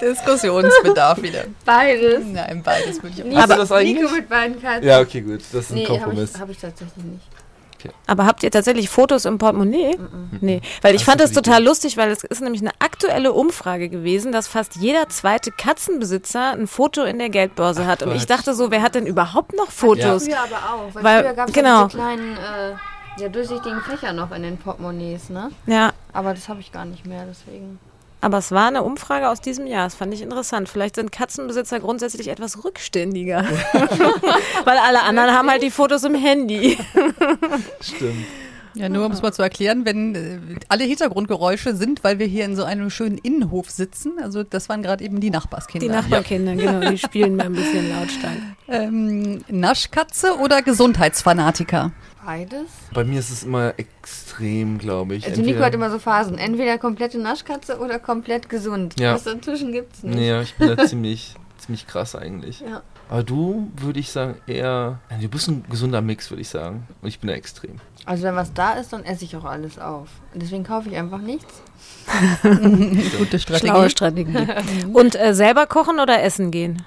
E: Diskussionsbedarf wieder.
C: Beides.
E: Nein, beides würde ich auch.
B: Hast du das eigentlich?
C: Nico mit beiden Katzen.
B: ja, okay, gut. Das ist ein
C: nee, habe
B: Kompromiss.
C: ich, hab ich tatsächlich nicht.
D: Aber habt ihr tatsächlich Fotos im Portemonnaie? Nee, weil ich fand das total lustig, weil es ist nämlich eine aktuelle Umfrage gewesen, dass fast jeder zweite Katzenbesitzer ein Foto in der Geldbörse hat. Und ich dachte so, wer hat denn überhaupt noch Fotos?
C: Früher aber auch, weil,
D: Weil-
C: früher gab es
D: genau.
C: ja diese kleinen, äh, ja, durchsichtigen Fächer noch in den Portemonnaies, ne?
D: Ja,
C: Aber das habe ich gar nicht mehr, deswegen.
D: Aber es war eine Umfrage aus diesem Jahr. Das fand ich interessant. Vielleicht sind Katzenbesitzer grundsätzlich etwas rückständiger. Weil alle anderen haben halt die Fotos im Handy.
B: Stimmt.
E: Ja, nur um es mal zu erklären, wenn äh, alle Hintergrundgeräusche sind, weil wir hier in so einem schönen Innenhof sitzen. Also das waren gerade eben die Nachbarskinder.
D: Die Nachbarkinder, genau, die spielen mal ein bisschen lautstark.
E: Ähm, Naschkatze oder Gesundheitsfanatiker?
C: Beides.
B: Bei mir ist es immer extrem, glaube ich.
C: Also Nico hat immer so Phasen. Entweder komplette Naschkatze oder komplett gesund.
B: Ja.
C: Was dazwischen gibt's nicht.
B: Nee, ja, ich bin da ziemlich, ziemlich krass eigentlich.
C: Ja.
B: Aber du, würde ich sagen, eher. Du bist ein gesunder Mix, würde ich sagen. Und ich bin da extrem.
C: Also wenn was da ist, dann esse ich auch alles auf. Und deswegen kaufe ich einfach nichts.
E: Gute Strategie.
D: Schlaue Strategie. Und äh, selber kochen oder essen gehen?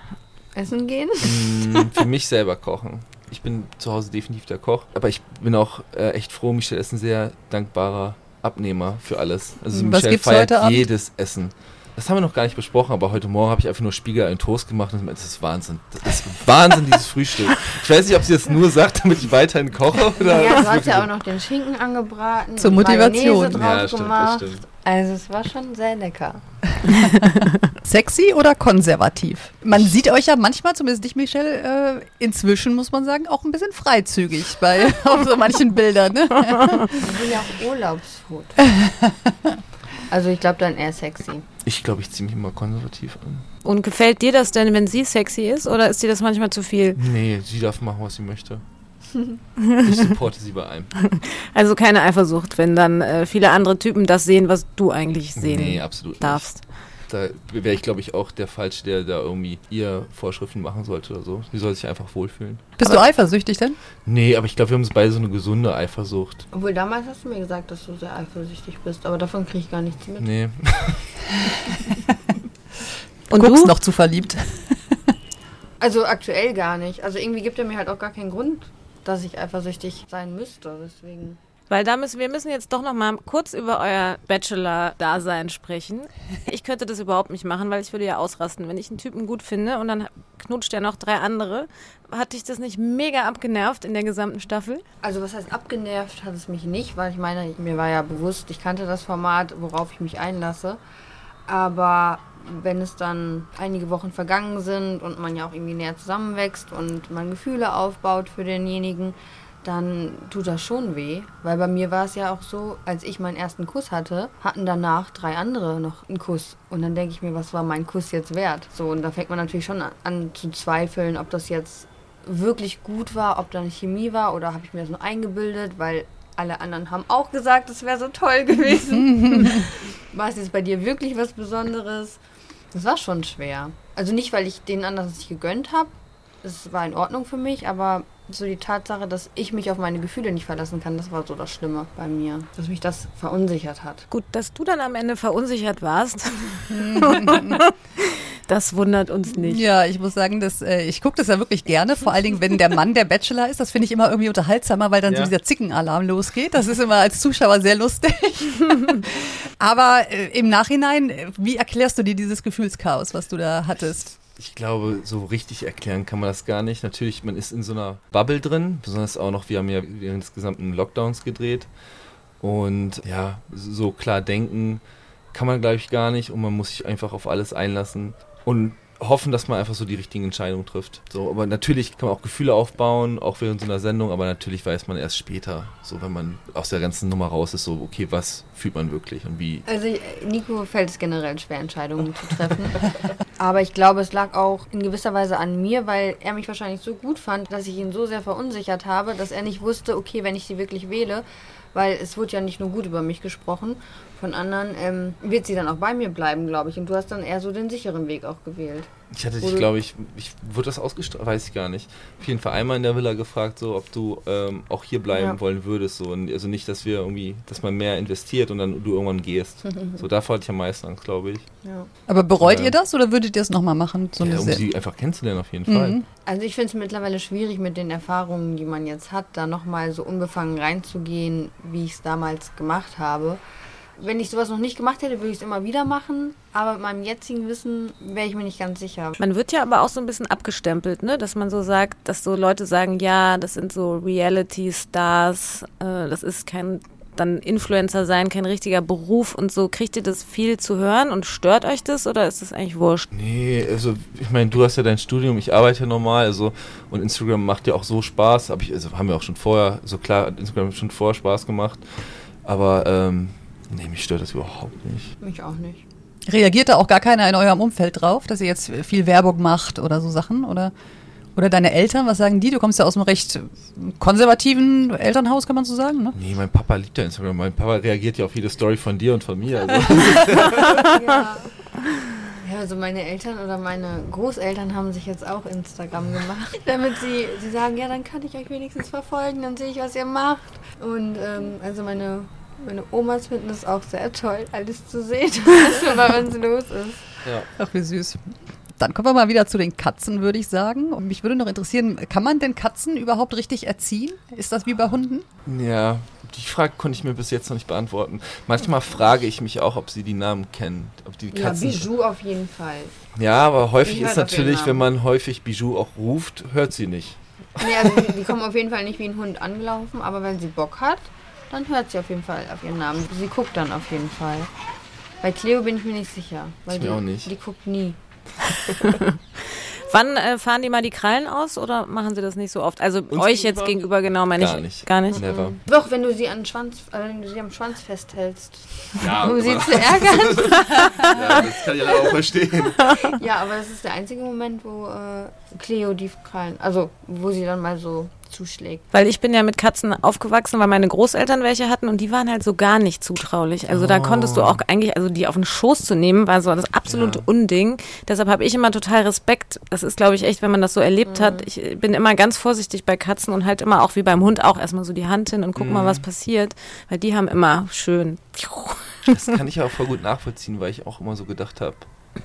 C: Essen gehen.
B: Mm, Für mich selber kochen. Ich bin zu Hause definitiv der Koch. Aber ich bin auch äh, echt froh. Michelle ist ein sehr dankbarer Abnehmer für alles. Also
E: Was
B: Michelle
E: gibt's
B: feiert
E: heute Abend?
B: jedes Essen. Das haben wir noch gar nicht besprochen, aber heute Morgen habe ich einfach nur Spiegelei und Toast gemacht und das ist Wahnsinn. Das ist Wahnsinn, dieses Frühstück. Ich weiß nicht, ob sie das nur sagt, damit ich weiterhin koche oder.
C: Ja, du hast ja auch noch den Schinken angebraten.
E: Zur Motivation.
C: Mayonnaise drauf
B: Ja, stimmt, das
C: gemacht.
B: stimmt.
C: Also es war schon sehr lecker.
E: Sexy oder konservativ? Man sieht euch ja manchmal, zumindest dich, Michelle, äh, inzwischen muss man sagen, auch ein bisschen freizügig bei auf so manchen Bildern. Ne?
C: Ich bin ja auch Urlaubsfoto. Also ich glaube dann eher sexy.
B: Ich glaube, ich ziehe mich immer konservativ an.
D: Und gefällt dir das denn, wenn sie sexy ist oder ist dir das manchmal zu viel?
B: Nee, sie darf machen, was sie möchte. Ich supporte sie bei allem.
D: Also keine Eifersucht, wenn dann äh, viele andere Typen das sehen, was du eigentlich sehen
B: Nee, absolut
D: darfst.
B: nicht. Da wäre ich, glaube ich, auch der Falsche, der da irgendwie ihr Vorschriften machen sollte oder so. Sie soll sich einfach wohlfühlen.
E: Bist du eifersüchtig denn?
B: Nee, aber ich glaube, wir haben beide so eine gesunde Eifersucht.
C: Obwohl damals hast du mir gesagt, dass du sehr eifersüchtig bist, aber davon kriege ich gar nichts mit.
B: Nee.
D: Und
E: Guckst
D: du?
E: noch zu verliebt.
C: Also aktuell gar nicht. Also irgendwie gibt er mir halt auch gar keinen Grund, dass ich eifersüchtig sein müsste. Deswegen.
D: Weil da müssen wir müssen jetzt doch noch mal kurz über euer Bachelor-Dasein sprechen. Ich könnte das überhaupt nicht machen, weil ich würde ja ausrasten. Wenn ich einen Typen gut finde und dann knutscht er noch drei andere, hat dich das nicht mega abgenervt in der gesamten Staffel?
C: Also was heißt abgenervt hat es mich nicht, weil ich meine, mir war ja bewusst, ich kannte das Format, worauf ich mich einlasse. Aber wenn es dann einige Wochen vergangen sind und man ja auch irgendwie näher zusammenwächst und man Gefühle aufbaut für denjenigen, dann tut das schon weh. Weil bei mir war es ja auch so, als ich meinen ersten Kuss hatte, hatten danach drei andere noch einen Kuss. Und dann denke ich mir, was war mein Kuss jetzt wert? So, und da fängt man natürlich schon an, an zu zweifeln, ob das jetzt wirklich gut war, ob da eine Chemie war oder habe ich mir das nur eingebildet, weil alle anderen haben auch gesagt, es wäre so toll gewesen. war es jetzt bei dir wirklich was Besonderes? Das war schon schwer. Also nicht, weil ich den anderen nicht gegönnt habe. Es war in Ordnung für mich, aber so die Tatsache, dass ich mich auf meine Gefühle nicht verlassen kann, das war so das Schlimme bei mir. Dass mich das verunsichert hat.
D: Gut, dass du dann am Ende verunsichert warst. das wundert uns nicht.
E: Ja, ich muss sagen, dass, äh, ich gucke das ja wirklich gerne, vor allen Dingen, wenn der Mann der Bachelor ist. Das finde ich immer irgendwie unterhaltsamer, weil dann
B: Ja.
E: so dieser Zickenalarm losgeht. Das ist immer als Zuschauer sehr lustig. Aber äh, im Nachhinein, äh, wie erklärst du dir dieses Gefühlschaos, was du da hattest?
B: Ich glaube, so richtig erklären kann man das gar nicht. Natürlich, man ist in so einer Bubble drin, besonders auch noch, wir haben ja während des gesamten Lockdowns gedreht. Und ja, so klar denken kann man, glaube ich, gar nicht. Und man muss sich einfach auf alles einlassen und hoffen, dass man einfach so die richtigen Entscheidungen trifft. So, aber natürlich kann man auch Gefühle aufbauen, auch während so einer Sendung, aber natürlich weiß man erst später, so wenn man aus der ganzen Nummer raus ist, so, okay, was fühlt man wirklich und wie.
C: Also Nico fällt es generell schwer, Entscheidungen zu treffen. Aber ich glaube, es lag auch in gewisser Weise an mir, weil er mich wahrscheinlich so gut fand, dass ich ihn so sehr verunsichert habe, dass er nicht wusste, okay, wenn ich sie wirklich wähle, weil es wurde ja nicht nur gut über mich gesprochen von anderen, ähm, wird sie dann auch bei mir bleiben, glaube ich. Und du hast dann eher so den sicheren Weg auch gewählt.
B: Ich hatte dich, glaube ich, ich wurde das ausgestrahlt, weiß ich gar nicht. Auf jeden Fall einmal in der Villa gefragt, so ob du ähm, auch hier bleiben
C: Ja.
B: wollen würdest. So. Und also nicht, dass wir irgendwie, dass man mehr investiert und dann du irgendwann gehst. so davor hatte ich am meisten Angst, glaube ich.
C: Ja.
E: Aber bereut
B: Ja.
E: ihr das oder würdet ihr es nochmal machen? So
B: ja, um sie einfach kennenzulernen auf jeden Fall.
E: Mhm.
C: Also ich finde es mittlerweile schwierig mit den Erfahrungen, die man jetzt hat, da nochmal so unbefangen reinzugehen, wie ich es damals gemacht habe. Wenn ich sowas noch nicht gemacht hätte, würde ich es immer wieder machen. Aber mit meinem jetzigen Wissen wäre ich mir nicht ganz sicher.
D: Man wird ja aber auch so ein bisschen abgestempelt, ne? dass man so sagt, dass so Leute sagen, ja, das sind so Reality-Stars, äh, das ist kein dann Influencer sein kein richtiger Beruf und so. Kriegt ihr das viel zu hören und stört euch das oder ist das eigentlich wurscht?
B: Nee, also ich meine, du hast ja dein Studium, ich arbeite ja normal, also und Instagram macht ja auch so Spaß, hab ich, also haben wir auch schon vorher, so klar, hat Instagram schon vorher Spaß gemacht, aber ähm, nee, mich stört das überhaupt nicht.
C: Mich auch nicht.
E: Reagiert da auch gar keiner in eurem Umfeld drauf, dass ihr jetzt viel Werbung macht oder so Sachen? Oder, oder deine Eltern, was sagen die? Du kommst ja aus einem recht konservativen Elternhaus, kann man so sagen, ne?
B: Nee, mein Papa liebt ja Instagram, mein Papa reagiert ja auf jede Story von dir und von mir. Also.
C: Ja. Ja, also meine Eltern oder meine Großeltern haben sich jetzt auch Instagram gemacht, damit sie, sie sagen, ja, dann kann ich euch wenigstens verfolgen, dann sehe ich, was ihr macht. Und ähm, also meine, meine Omas finden es auch sehr toll, alles zu sehen, was so bei uns los ist.
B: ja.
E: Ach, wie süß. Dann kommen wir mal wieder zu den Katzen, würde ich sagen. Und mich würde noch interessieren, kann man denn Katzen überhaupt richtig erziehen? Ist das wie bei Hunden?
B: Ja, die Frage konnte ich mir bis jetzt noch nicht beantworten. Manchmal frage ich mich auch, ob sie die Namen kennen. Ob die
C: Ja,
B: Katzen.
C: Bijou auf jeden Fall.
B: Ja, aber häufig ist natürlich, wenn man häufig Bijou auch ruft, hört sie nicht.
C: Nee, also die, die kommen auf jeden Fall nicht wie ein Hund angelaufen, aber wenn sie Bock hat, dann hört sie auf jeden Fall auf ihren Namen. Sie guckt dann auf jeden Fall. Bei Cleo bin ich mir nicht sicher. Weil
B: Ich mir
C: die,
B: auch nicht.
C: Die guckt nie.
D: Wann äh, fahren die mal die Krallen aus oder machen sie das nicht so oft? Also
B: Uns
D: euch jetzt
B: gegenüber?
D: gegenüber genau meine
B: Gar
D: ich
B: nicht.
D: gar nicht.
B: Never.
C: Doch, wenn du sie an Schwanz, äh, wenn du sie am Schwanz festhältst,
B: Ja,
C: um sie zu ärgern.
B: ja, das kann ich ja auch verstehen.
C: ja, aber das ist der einzige Moment, wo äh, Cleo die Krallen, also wo sie dann mal so zuschlägt.
D: Weil ich bin ja mit Katzen aufgewachsen, weil meine Großeltern welche hatten und die waren halt so gar nicht zutraulich. Also da konntest du auch eigentlich, also die auf den Schoß zu nehmen, war so das absolute
B: Ja.
D: Unding. Deshalb habe ich immer total Respekt. Das ist, glaube ich, echt, wenn man das so erlebt hat. Ich bin immer ganz vorsichtig bei Katzen und halt immer auch wie beim Hund auch erstmal so die Hand hin und guck mal, was passiert. Weil die haben immer schön.
B: Das kann ich ja auch voll gut nachvollziehen, weil ich auch immer so gedacht habe,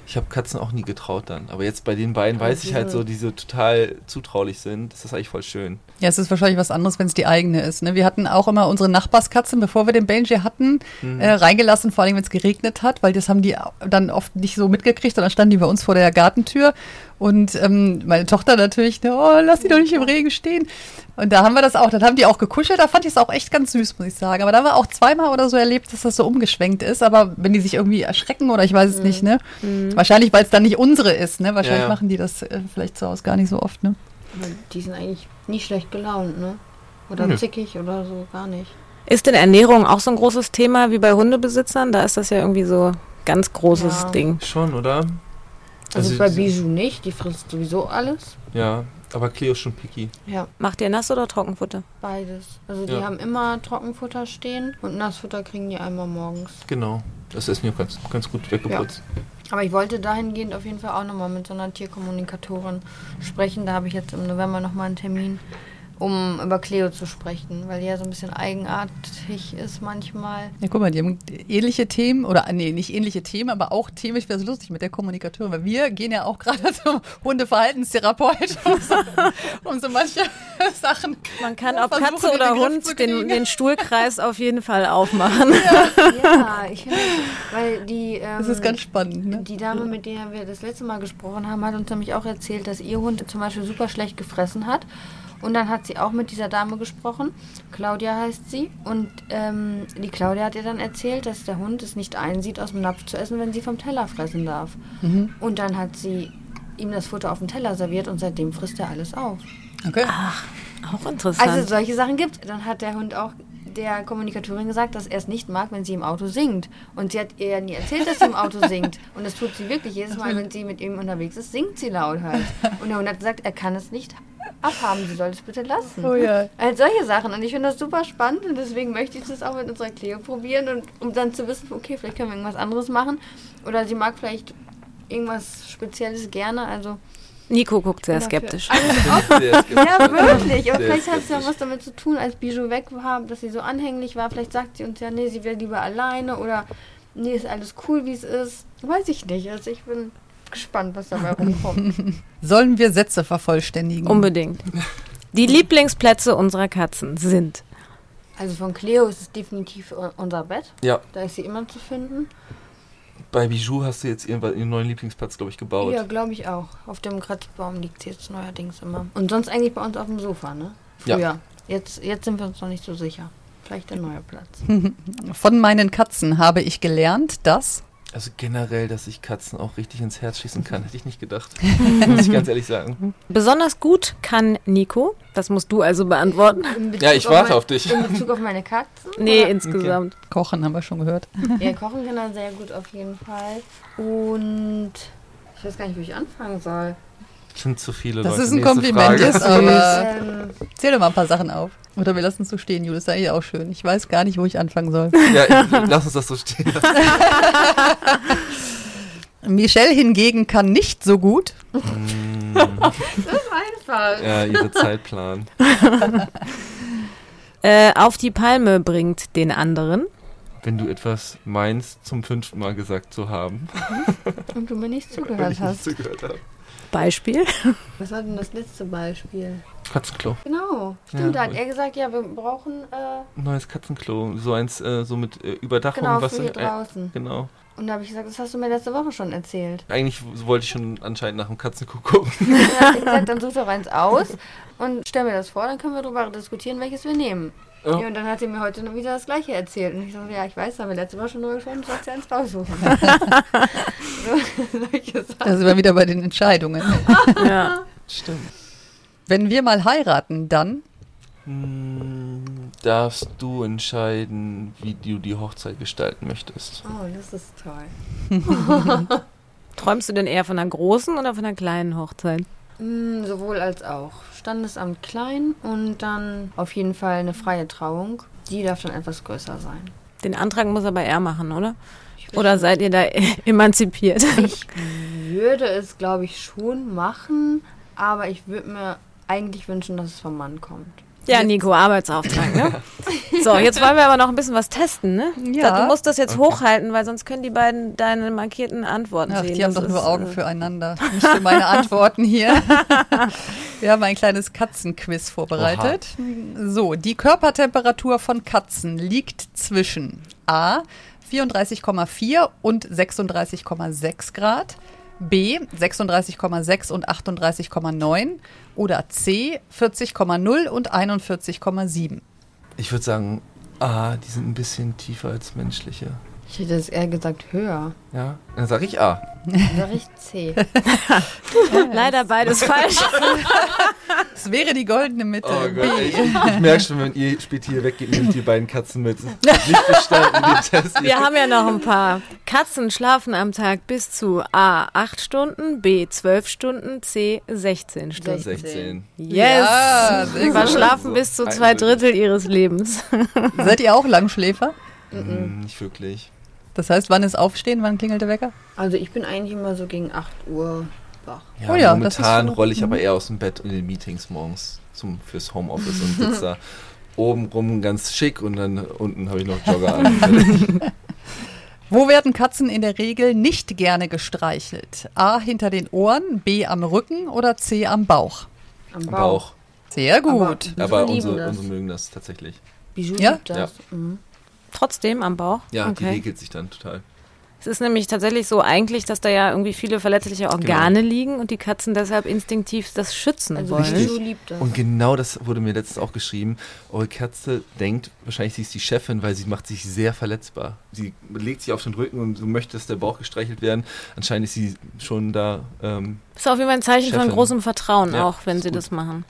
B: ich habe Katzen auch nie getraut dann. Aber jetzt bei den beiden weiß ich halt so, die so total zutraulich sind. Das ist eigentlich voll schön.
E: Ja, es ist wahrscheinlich was anderes, wenn es die eigene ist. Ne? Wir hatten auch immer unsere Nachbarskatzen, bevor wir den Benji hatten, äh, reingelassen, vor allem wenn es geregnet hat, weil das haben die dann oft nicht so mitgekriegt und dann standen die bei uns vor der Gartentür. Und ähm, meine Tochter natürlich, ne, oh, lass die doch nicht im Regen stehen. Und da haben wir das auch, dann haben die auch gekuschelt, da fand ich es auch echt ganz süß, muss ich sagen. Aber da war auch zweimal oder so erlebt, dass das so umgeschwenkt ist. Aber wenn die sich irgendwie erschrecken oder ich weiß es nicht, ne? Wahrscheinlich, weil es dann nicht unsere ist, ne? Wahrscheinlich
B: Ja, ja.
E: machen die das äh, vielleicht zu Hause gar nicht so oft, ne?
C: Die sind eigentlich nie schlecht gelaunt, ne? Oder
B: Nö.
C: zickig oder so, gar nicht.
D: Ist denn Ernährung auch so ein großes Thema wie bei Hundebesitzern? Da ist das ja irgendwie so ganz großes
C: Ja.
D: Ding.
B: Schon, oder?
C: Also,
B: Also
C: bei Bijou nicht, die frisst sowieso alles.
B: Ja, aber Cleo ist schon picky.
C: Ja,
D: Macht ihr Nass- oder Trockenfutter?
C: beides. Also die
B: Ja.
C: haben immer Trockenfutter stehen und Nassfutter kriegen die einmal morgens.
B: Genau. Das ist mir ganz, ganz gut weggeputzt.
C: Aber ich wollte dahingehend auf jeden Fall auch nochmal mit so einer Tierkommunikatorin sprechen. Da habe ich jetzt im November nochmal einen Termin, um über Cleo zu sprechen, weil die ja so ein bisschen eigenartig ist manchmal.
E: Ja, guck mal, die haben ähnliche Themen, oder nee, nicht ähnliche Themen, aber auch Themen, ich wäre so lustig mit der Kommunikatorin, weil wir gehen ja auch gerade zum Hundeverhaltenstherapeut, um so, um so manche Sachen.
D: Man kann
E: Ja,
D: ob Katze oder
E: den
D: Hund den, den Stuhlkreis auf jeden Fall aufmachen.
C: Ja, ich finde, weil die. Ähm,
E: Das ist ganz spannend, ne?
C: Die Dame, mit der wir das letzte Mal gesprochen haben, hat uns nämlich auch erzählt, dass ihr Hund zum Beispiel super schlecht gefressen hat. Und dann hat sie auch mit dieser Dame gesprochen. Claudia heißt sie. Und ähm, die Claudia hat ihr dann erzählt, dass der Hund es nicht einsieht, aus dem Napf zu essen, wenn sie vom Teller fressen darf. Und dann hat sie ihm das Futter auf dem Teller serviert und seitdem frisst er alles auf.
E: Okay.
D: Auch interessant.
C: Also solche Sachen gibt. Dann hat der Hund auch der Kommunikatorin gesagt, dass er es nicht mag, wenn sie im Auto singt. Und sie hat ihr ja nie erzählt, dass sie im Auto singt. Und das tut sie wirklich. Jedes Mal, wenn sie mit ihm unterwegs ist, singt sie laut halt. Und der Hund hat gesagt, er kann es nicht abhaben, sie soll es bitte lassen.
E: Oh ja.
C: Also solche Sachen. Und ich finde das super spannend und deswegen möchte ich das auch mit unserer Cleo probieren und um dann zu wissen, okay, vielleicht können wir irgendwas anderes machen. Oder sie mag vielleicht irgendwas Spezielles gerne. Also
D: Nico guckt sehr
C: dafür.
D: skeptisch.
C: Alles
B: Sehr skeptisch.
C: ja, wirklich. Aber
B: Sehr
C: vielleicht hat es ja was damit zu tun, als Bijou weg war, dass sie so anhänglich war. Vielleicht sagt sie uns ja, nee, sie wäre lieber alleine oder nee, ist alles cool, wie es ist. Weiß ich nicht. Also ich bin gespannt, was dabei rumkommt.
E: Sollen wir Sätze vervollständigen?
D: Unbedingt. Die Lieblingsplätze unserer Katzen sind.
C: Also von Cleo ist es definitiv unser Bett.
B: Ja,
C: Da ist sie immer zu finden.
B: bei Bijou hast du jetzt irgendwann ihren neuen Lieblingsplatz, glaube ich, gebaut.
C: Ja, glaube ich auch. Auf dem Kratzbaum liegt sie jetzt neuerdings immer. Und sonst eigentlich bei uns auf dem Sofa, ne?
B: Ja.
C: Früher. Jetzt, jetzt sind wir uns noch nicht so sicher. vielleicht der neue Platz.
E: Von meinen Katzen habe ich gelernt, dass
B: Also generell, dass ich Katzen auch richtig ins Herz schießen kann, hätte ich nicht gedacht. Muss ich ganz ehrlich sagen.
D: Besonders gut kann Nico. Das musst du also beantworten.
B: Ja, ich warte
C: mein-
B: auf dich.
C: In Bezug auf meine Katzen?
D: Nee,
C: oder?
D: insgesamt.
E: Kochen haben wir schon gehört.
C: Ja, kochen kann er sehr gut auf jeden Fall. Und ich weiß gar nicht, wo ich anfangen soll.
B: Das sind zu viele
E: Das
B: Leute.
E: ist ein
B: Nächste
E: Kompliment,
B: Frage.
E: ist aber.
C: Ähm,
E: Zähl doch mal ein paar Sachen auf. Oder wir lassen es so stehen, Julius. Das ist eigentlich auch schön. Ich weiß gar nicht, wo ich anfangen soll.
B: Ja, ich, lass uns das so stehen.
E: Michelle hingegen kann nicht so gut.
C: einfach.
B: Ja, ihre Zeitplan.
D: Äh, auf die Palme bringt den anderen.
B: Wenn du etwas meinst, zum fünften Mal gesagt zu haben,
C: Und du mir nicht zugehört
B: ich nicht
C: hast.
B: zugehört habe.
D: Beispiel.
C: Was war denn das letzte Beispiel?
B: Katzenklo.
C: Genau. Stimmt,
B: Ja.
C: da hat er gesagt, ja, wir brauchen, äh,
B: Neues Katzenklo. So eins, äh, so mit äh, Überdachung.
C: genau,
B: was
C: für hier
B: äh,
C: draußen.
B: Genau.
C: Und da habe ich gesagt, das hast du mir letzte Woche schon erzählt.
B: Eigentlich wollte ich schon anscheinend nach dem Katzenklo gucken.
C: Und dann gesagt, dann such doch eins aus und stell mir das vor, dann können wir darüber diskutieren, welches wir nehmen.
B: Ja.
C: Ja. und dann hat er mir heute noch wieder das gleiche erzählt. Und ich so, ja, ich weiß, da haben wir letzte Woche schon drüber gesprochen, du sollst ja eins raussuchen. so.
E: Da sind wir wieder bei den Entscheidungen.
D: Ja.
B: Stimmt.
E: Wenn wir mal heiraten, dann.
B: Hm, darfst du entscheiden, wie du die Hochzeit gestalten möchtest.
C: Oh, das ist toll.
D: Träumst du denn eher von einer großen oder von einer kleinen Hochzeit?
C: Mm, sowohl als auch. Standesamt klein und dann auf jeden Fall eine freie Trauung. Die darf dann etwas größer sein.
D: Den Antrag muss aber er machen, oder? Oder seid ihr da emanzipiert?
C: Ich würde es, glaube ich, schon machen, aber ich würde mir eigentlich wünschen, dass es vom Mann kommt.
D: Ja, Nico, Arbeitsauftrag, ne? So, jetzt wollen wir aber noch ein bisschen was testen, ne?
E: Ja.
D: Du musst das jetzt
B: Okay.
D: hochhalten, weil sonst können die beiden deine markierten Antworten
E: Ach,
D: sehen.
E: die haben
D: Das
E: doch nur Augen
D: äh,
E: füreinander. Nicht für meine Antworten hier. Wir haben ein kleines Katzenquiz vorbereitet. So, die Körpertemperatur von Katzen liegt zwischen A 34,4 und 36,6 Grad, B 36,6 und 38,9 oder C 40,0 und 41,7.
B: Ich würde sagen, ah, die sind ein bisschen tiefer als menschliche.
C: Ich hätte es eher gesagt höher.
B: Ja, dann sage ich A.
C: Dann sag ich C.
D: Leider beides falsch.
E: Es wäre die goldene Mitte.
B: Oh. Gott, ich, ich merke schon, wenn ihr später hier weggeht, nehmt die beiden Katzen mit. Nicht bestanden, den Test.
D: Wir haben ja noch ein paar. Katzen schlafen am Tag bis zu A 8 Stunden, B 12 Stunden, C 16 Stunden.
B: 16.
D: Yes!
E: Ja.
D: Verschlafen bis zu zwei Drittel ihres Lebens.
E: Seid ihr auch Langschläfer?
B: Hm, nicht wirklich.
E: Das heißt, wann ist Aufstehen, wann klingelt der Wecker?
C: Also ich bin eigentlich immer so gegen 8 Uhr wach.
B: Ja,
E: Oh ja,
B: momentan
E: so-
B: rolle ich aber eher aus dem Bett in den Meetings morgens zum, fürs Homeoffice und sitze da oben rum ganz schick und dann unten habe ich noch Jogger an.
E: Wo werden Katzen in der Regel nicht gerne gestreichelt? A hinter den Ohren, B am Rücken oder C am Bauch?
C: Am Bauch.
E: Sehr gut.
B: Aber
C: lieben
B: unsere, unsere mögen das tatsächlich.
C: Bijou
E: Ja?
C: liebt das. Mhm.
D: Trotzdem am Bauch.
B: Ja, die
D: okay.
B: regelt sich dann total.
D: Es ist nämlich tatsächlich so eigentlich, dass da ja irgendwie viele verletzliche Organe liegen und die Katzen deshalb instinktiv das schützen
C: Also
D: wollen.
B: Richtig. Und genau das wurde mir letztens auch geschrieben. Eure Katze denkt, wahrscheinlich sie ist die Chefin, weil sie macht sich sehr verletzbar. Sie legt sich auf den Rücken und du möchtest der Bauch gestreichelt werden. Anscheinend ist sie schon da. Ähm,
D: Ist auf jeden Fall ein Zeichen von
B: Chefin.
D: großem Vertrauen,
B: Ja,
D: auch wenn sie
B: gut.
D: das machen.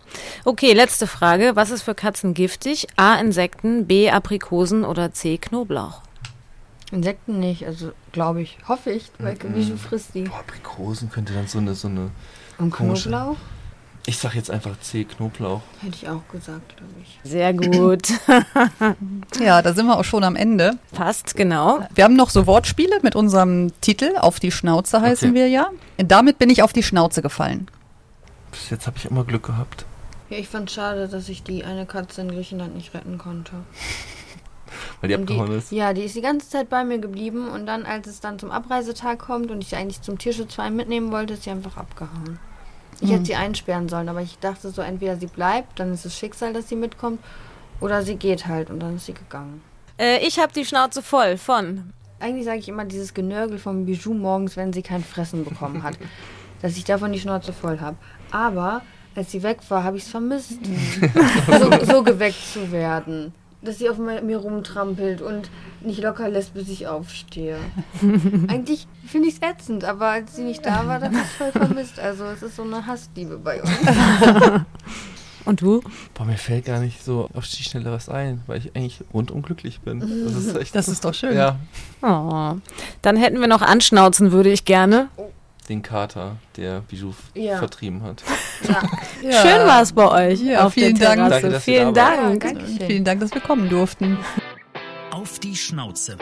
D: Okay, letzte Frage. Was ist für Katzen giftig? A. Insekten, B. Aprikosen oder C. Knoblauch?
C: Insekten nicht, also glaube ich, hoffe ich, weil
B: Mhm.
C: Bijou frisst die.
B: boah, Aprikosen könnte dann so eine, so eine.
C: Und
B: Komische.
C: Knoblauch?
B: Ich sag jetzt einfach C, Knoblauch.
C: Hätte ich auch gesagt, glaube ich.
D: Sehr gut.
E: Ja, da sind wir auch schon am Ende.
D: Passt, genau.
E: Wir haben noch so Wortspiele mit unserem Titel. Auf die Schnauze heißen
B: Okay.
E: wir ja. Damit bin ich auf die Schnauze gefallen.
B: Bis jetzt habe ich immer Glück gehabt.
C: Ja, ich fand schade, dass ich die eine Katze in Griechenland nicht retten konnte.
B: Weil die
C: Und
B: abgehauen ist.
C: Ja, die ist die ganze Zeit bei mir geblieben und dann, als es dann zum Abreisetag kommt und ich sie eigentlich zum Tierschutzverein mitnehmen wollte, ist sie einfach abgehauen. Ich
E: Mhm.
C: hätte sie einsperren sollen, aber ich dachte so, entweder sie bleibt, dann ist es Schicksal, dass sie mitkommt, oder sie geht halt und dann ist sie gegangen.
D: Äh, ich habe die Schnauze voll von.
C: Eigentlich sage ich immer dieses Genörgel vom Bijou morgens, wenn sie kein Fressen bekommen hat, dass ich davon die Schnauze voll habe. Aber als sie weg war, habe ich es vermisst, so, so geweckt zu werden. Dass sie auf mir rumtrampelt und nicht locker lässt, bis ich aufstehe. Eigentlich finde ich es ätzend, aber als sie nicht da war, dann habe ich voll vermisst. Also es ist so eine Hassliebe bei uns.
F: Und du?
B: Boah, mir fällt gar nicht so auf die Schnelle was ein, weil ich eigentlich rundum glücklich bin. Das ist echt.
E: Das ist doch schön.
B: Ja,
F: Oh. Dann hätten wir noch anschnauzen, würde ich gerne.
B: Den Kater, der Bijou
C: Ja.
B: vertrieben hat.
C: Ja.
E: Ja.
F: Schön war es bei euch
E: Ja,
F: auf
E: vielen Dank.
B: Danke,
F: vielen
B: da.
F: Dank.
E: Vielen Dank, dass wir kommen durften.
A: Auf die Schnauze.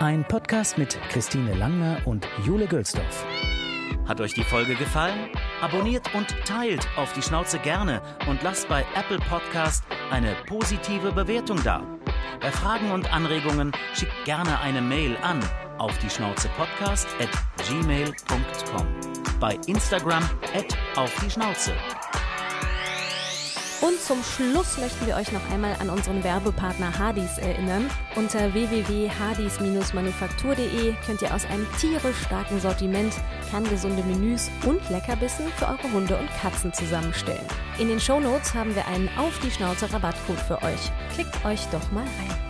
A: Ein Podcast mit Christine Langner und Jule Gülsdorf. Hat euch die Folge gefallen? Abonniert und teilt auf die Schnauze gerne und lasst bei Apple Podcast eine positive Bewertung da. Bei Fragen und Anregungen schickt gerne eine Mail an auf die Schnauze Podcast at gmail.com. Bei Instagram at auf die Schnauze.
F: Und zum Schluss möchten wir euch noch einmal an unseren Werbepartner Hardys erinnern. Unter www.hardys-manufaktur.de könnt ihr aus einem tierisch starken Sortiment kerngesunde Menüs und Leckerbissen für eure Hunde und Katzen zusammenstellen. In den Shownotes haben wir einen Auf die Schnauze Rabattcode für euch. Klickt euch doch mal rein.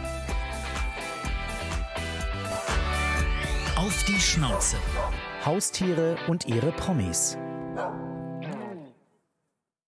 A: Auf die Schnauze. Haustiere und ihre Promis.